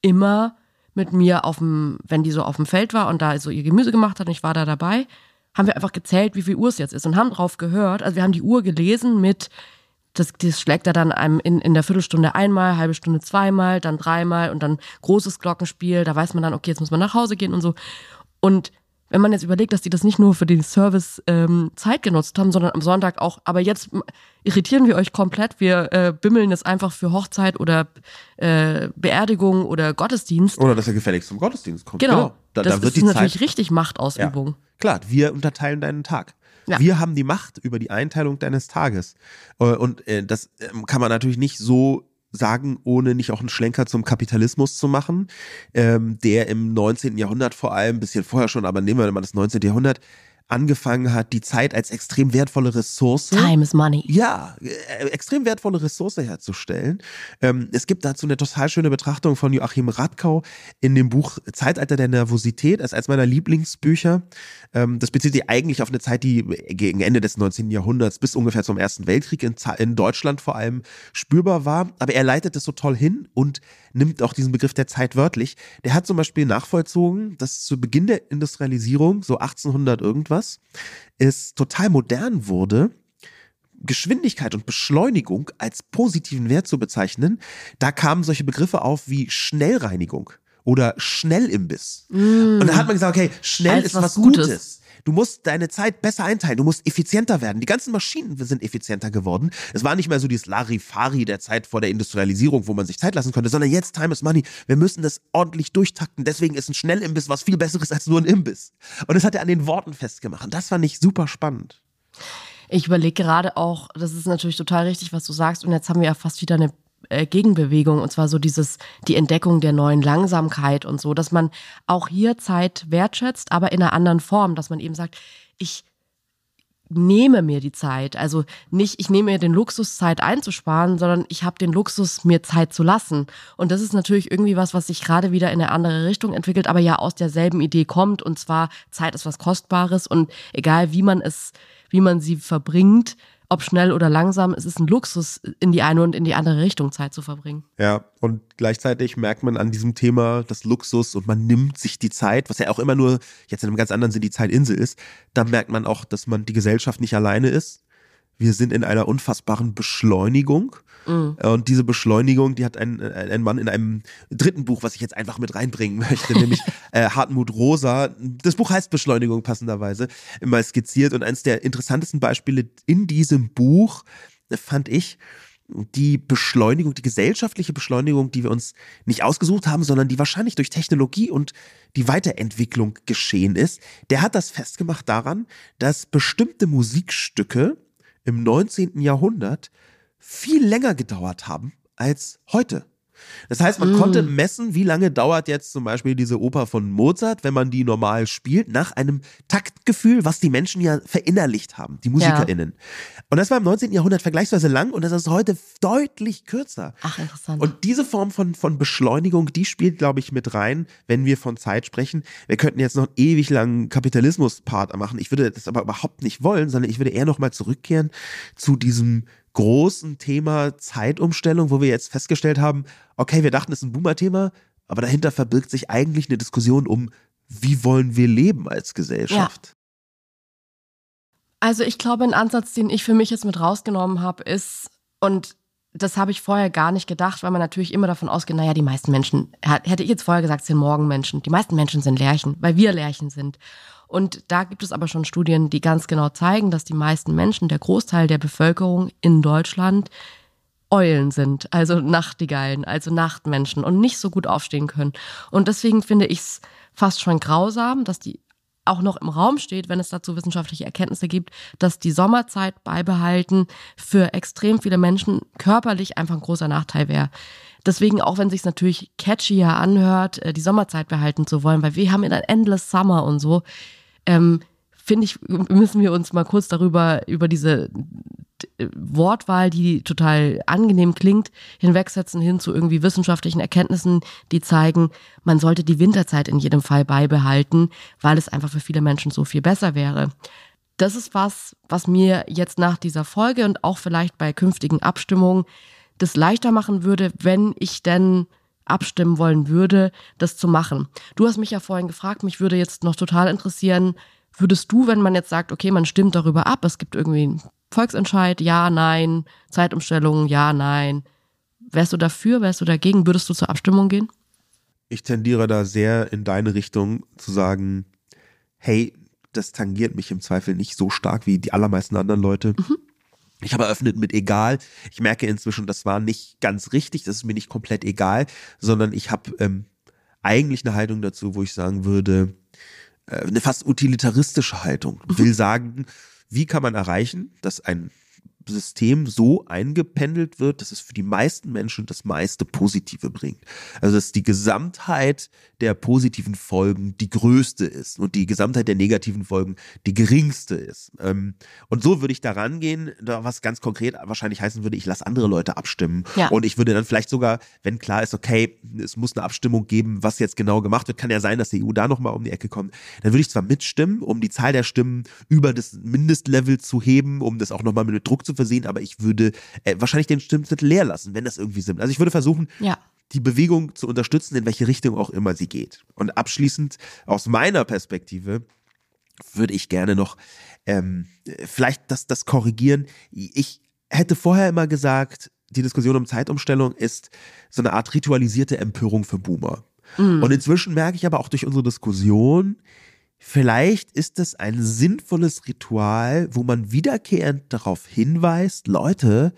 immer mit mir auf dem, wenn die so auf dem Feld war und da so ihr Gemüse gemacht hat und ich war da dabei, haben wir einfach gezählt, wie viel Uhr es jetzt ist und haben drauf gehört. Also wir haben die Uhr gelesen mit das, das schlägt er dann einem in, in der Viertelstunde einmal, halbe Stunde zweimal, dann dreimal und dann großes Glockenspiel. Da weiß man dann, okay, jetzt muss man nach Hause gehen und so. Und wenn man jetzt überlegt, dass die das nicht nur für den Service ähm, Zeit genutzt haben, sondern am Sonntag auch, aber jetzt irritieren wir euch komplett, wir äh, bimmeln es einfach für Hochzeit oder äh, Beerdigung oder Gottesdienst. Oder dass er gefälligst zum Gottesdienst kommt. Genau. genau. Da, das da ist natürlich richtig Machtausübung. Ja. Klar, wir unterteilen deinen Tag. Ja. Wir haben die Macht über die Einteilung deines Tages. Äh, und äh, das ähm, kann man natürlich nicht so sagen, ohne nicht auch einen Schlenker zum Kapitalismus zu machen, ähm, der im 19. Jahrhundert vor allem, ein bisschen vorher schon, aber nehmen wir mal das 19. Jahrhundert, angefangen hat, die Zeit als extrem wertvolle Ressource. Time is money. Ja, äh, extrem wertvolle Ressource herzustellen. Ähm, es gibt dazu eine total schöne Betrachtung von Joachim Radkau in dem Buch Zeitalter der Nervosität, ist eines meiner Lieblingsbücher. Ähm, das bezieht sich eigentlich auf eine Zeit, die gegen Ende des 19. Jahrhunderts bis ungefähr zum Ersten Weltkrieg in, in Deutschland vor allem spürbar war. Aber er leitet es so toll hin und nimmt auch diesen Begriff der Zeit wörtlich. Der hat zum Beispiel nachvollzogen, dass zu Beginn der Industrialisierung, so 1800 irgendwas, es total modern wurde, Geschwindigkeit und Beschleunigung als positiven Wert zu bezeichnen. Da kamen solche Begriffe auf wie Schnellreinigung oder Schnellimbiss. Mm. Und da hat man gesagt, okay, schnell Als ist was, was Gutes. Gutes. Du musst deine Zeit besser einteilen. Du musst effizienter werden. Die ganzen Maschinen sind effizienter geworden. Es war nicht mehr so dieses Larifari der Zeit vor der Industrialisierung, wo man sich Zeit lassen konnte, sondern jetzt Time is Money. Wir müssen das ordentlich durchtakten. Deswegen ist ein Schnellimbiss was viel Besseres als nur ein Imbiss. Und das hat er an den Worten festgemacht. Und das fand ich super spannend. Ich überlege gerade auch, das ist natürlich total richtig, was du sagst. Und jetzt haben wir ja fast wieder eine äh, Gegenbewegung und zwar so dieses die Entdeckung der neuen Langsamkeit und so, dass man auch hier Zeit wertschätzt, aber in einer anderen Form, dass man eben sagt, ich nehme mir die Zeit, also nicht ich nehme mir den Luxus Zeit einzusparen, sondern ich habe den Luxus mir Zeit zu lassen. Und das ist natürlich irgendwie was, was sich gerade wieder in eine andere Richtung entwickelt, aber ja aus derselben Idee kommt. Und zwar Zeit ist was kostbares und egal wie man es wie man sie verbringt, ob schnell oder langsam, es ist ein Luxus, in die eine und in die andere Richtung Zeit zu verbringen. Ja, und gleichzeitig merkt man an diesem Thema das Luxus und man nimmt sich die Zeit, was ja auch immer nur jetzt in einem ganz anderen Sinn die Zeitinsel ist, da merkt man auch, dass man die Gesellschaft nicht alleine ist. Wir sind in einer unfassbaren Beschleunigung Mhm. Und diese Beschleunigung, die hat ein, ein Mann in einem dritten Buch, was ich jetzt einfach mit reinbringen möchte, nämlich äh, Hartmut Rosa. Das Buch heißt Beschleunigung passenderweise, immer skizziert. Und eines der interessantesten Beispiele in diesem Buch äh, fand ich, die Beschleunigung, die gesellschaftliche Beschleunigung, die wir uns nicht ausgesucht haben, sondern die wahrscheinlich durch Technologie und die Weiterentwicklung geschehen ist, der hat das festgemacht daran, dass bestimmte Musikstücke im 19. Jahrhundert viel länger gedauert haben als heute. Das heißt, man mm. konnte messen, wie lange dauert jetzt zum Beispiel diese Oper von Mozart, wenn man die normal spielt, nach einem Taktgefühl, was die Menschen ja verinnerlicht haben, die MusikerInnen. Ja. Und das war im 19. Jahrhundert vergleichsweise lang und das ist heute deutlich kürzer. Ach, interessant. Und diese Form von, von Beschleunigung, die spielt, glaube ich, mit rein, wenn wir von Zeit sprechen. Wir könnten jetzt noch einen ewig langen Kapitalismus-Part machen. Ich würde das aber überhaupt nicht wollen, sondern ich würde eher nochmal zurückkehren zu diesem großen Thema Zeitumstellung, wo wir jetzt festgestellt haben, okay, wir dachten, es ist ein Boomer-Thema, aber dahinter verbirgt sich eigentlich eine Diskussion um, wie wollen wir leben als Gesellschaft. Ja. Also ich glaube, ein Ansatz, den ich für mich jetzt mit rausgenommen habe, ist, und das habe ich vorher gar nicht gedacht, weil man natürlich immer davon ausgeht, naja, die meisten Menschen, hätte ich jetzt vorher gesagt, sind Morgenmenschen. Die meisten Menschen sind Lerchen, weil wir Lerchen sind. Und da gibt es aber schon Studien, die ganz genau zeigen, dass die meisten Menschen, der Großteil der Bevölkerung in Deutschland Eulen sind, also Nachtigallen, also Nachtmenschen und nicht so gut aufstehen können. Und deswegen finde ich es fast schon grausam, dass die auch noch im Raum steht, wenn es dazu wissenschaftliche Erkenntnisse gibt, dass die Sommerzeit beibehalten für extrem viele Menschen körperlich einfach ein großer Nachteil wäre. Deswegen, auch wenn sich natürlich catchier anhört, äh, die Sommerzeit behalten zu wollen, weil wir haben in ein Endless Summer und so, ähm, finde ich, müssen wir uns mal kurz darüber, über diese Wortwahl, die total angenehm klingt, hinwegsetzen hin zu irgendwie wissenschaftlichen Erkenntnissen, die zeigen, man sollte die Winterzeit in jedem Fall beibehalten, weil es einfach für viele Menschen so viel besser wäre. Das ist was, was mir jetzt nach dieser Folge und auch vielleicht bei künftigen Abstimmungen das leichter machen würde, wenn ich denn abstimmen wollen würde, das zu machen. Du hast mich ja vorhin gefragt, mich würde jetzt noch total interessieren, würdest du, wenn man jetzt sagt, okay, man stimmt darüber ab, es gibt irgendwie einen Volksentscheid, ja, nein, Zeitumstellung, ja, nein. Wärst du dafür, wärst du dagegen, würdest du zur Abstimmung gehen? Ich tendiere da sehr in deine Richtung zu sagen, hey, das tangiert mich im Zweifel nicht so stark wie die allermeisten anderen Leute. Mhm. Ich habe eröffnet mit egal. Ich merke inzwischen, das war nicht ganz richtig, das ist mir nicht komplett egal, sondern ich habe ähm, eigentlich eine Haltung dazu, wo ich sagen würde, äh, eine fast utilitaristische Haltung. Mhm. Will sagen, wie kann man erreichen, dass ein System so eingependelt wird, dass es für die meisten Menschen das meiste Positive bringt. Also dass die Gesamtheit der positiven Folgen die größte ist und die Gesamtheit der negativen Folgen die geringste ist. Ähm, und so würde ich da rangehen, was ganz konkret wahrscheinlich heißen würde, ich lasse andere Leute abstimmen. Ja. Und ich würde dann vielleicht sogar, wenn klar ist, okay, es muss eine Abstimmung geben, was jetzt genau gemacht wird, kann ja sein, dass die EU da nochmal um die Ecke kommt, dann würde ich zwar mitstimmen, um die Zahl der Stimmen über das Mindestlevel zu heben, um das auch nochmal mit Druck zu versehen, aber ich würde äh, wahrscheinlich den Stimmzettel leer lassen, wenn das irgendwie Sinn. Also ich würde versuchen, ja die Bewegung zu unterstützen, in welche Richtung auch immer sie geht. Und abschließend aus meiner Perspektive würde ich gerne noch ähm, vielleicht das, das korrigieren. Ich hätte vorher immer gesagt, die Diskussion um Zeitumstellung ist so eine Art ritualisierte Empörung für Boomer. Mhm. Und inzwischen merke ich aber auch durch unsere Diskussion, vielleicht ist es ein sinnvolles Ritual, wo man wiederkehrend darauf hinweist, Leute,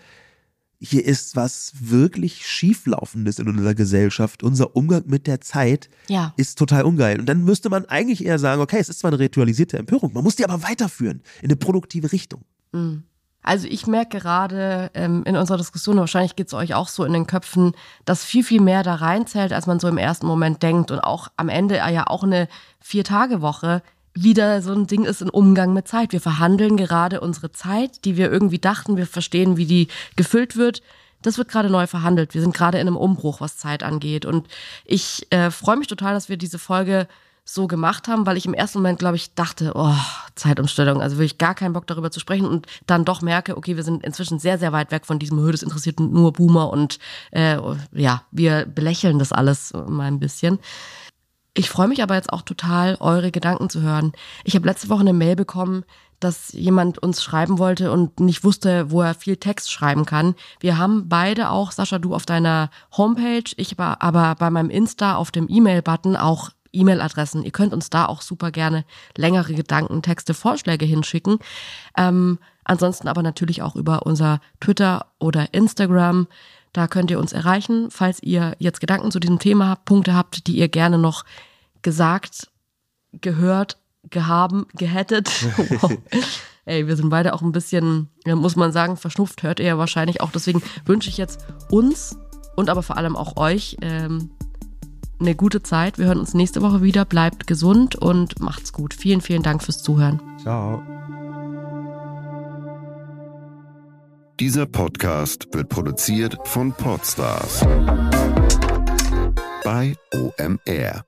hier ist was wirklich schieflaufendes in unserer Gesellschaft. Unser Umgang mit der Zeit ja. ist total ungeil. Und dann müsste man eigentlich eher sagen, okay, es ist zwar eine ritualisierte Empörung, man muss die aber weiterführen in eine produktive Richtung. Mhm. Also ich merke gerade ähm, in unserer Diskussion, wahrscheinlich geht es euch auch so in den Köpfen, dass viel, viel mehr da reinzählt, als man so im ersten Moment denkt. Und auch am Ende ja auch eine Vier-Tage-Woche wieder so ein Ding ist ein Umgang mit Zeit. Wir verhandeln gerade unsere Zeit, die wir irgendwie dachten, wir verstehen, wie die gefüllt wird. Das wird gerade neu verhandelt. Wir sind gerade in einem Umbruch, was Zeit angeht. Und ich äh, freue mich total, dass wir diese Folge so gemacht haben, weil ich im ersten Moment, glaube ich, dachte, oh, Zeitumstellung, also wirklich gar keinen Bock darüber zu sprechen und dann doch merke, okay, wir sind inzwischen sehr, sehr weit weg von diesem Höhe, das interessiert nur Boomer und äh, ja, wir belächeln das alles mal ein bisschen. Ich freue mich aber jetzt auch total, eure Gedanken zu hören. Ich habe letzte Woche eine Mail bekommen, dass jemand uns schreiben wollte und nicht wusste, wo er viel Text schreiben kann. Wir haben beide auch, Sascha, du auf deiner Homepage, ich war aber bei meinem Insta auf dem E-Mail-Button auch E-Mail-Adressen. Ihr könnt uns da auch super gerne längere Gedanken, Texte, Vorschläge hinschicken. Ähm, ansonsten aber natürlich auch über unser Twitter oder Instagram. Da könnt ihr uns erreichen, falls ihr jetzt Gedanken zu diesem Thema habt, Punkte habt, die ihr gerne noch gesagt, gehört, gehaben, gehättet. Wow. Ey, wir sind beide auch ein bisschen, muss man sagen, verschnupft, hört ihr ja wahrscheinlich auch. Deswegen wünsche ich jetzt uns und aber vor allem auch euch ähm, eine gute Zeit. Wir hören uns nächste Woche wieder. Bleibt gesund und macht's gut. Vielen, vielen Dank fürs Zuhören. Ciao. Dieser Podcast wird produziert von Podstars bei OMR.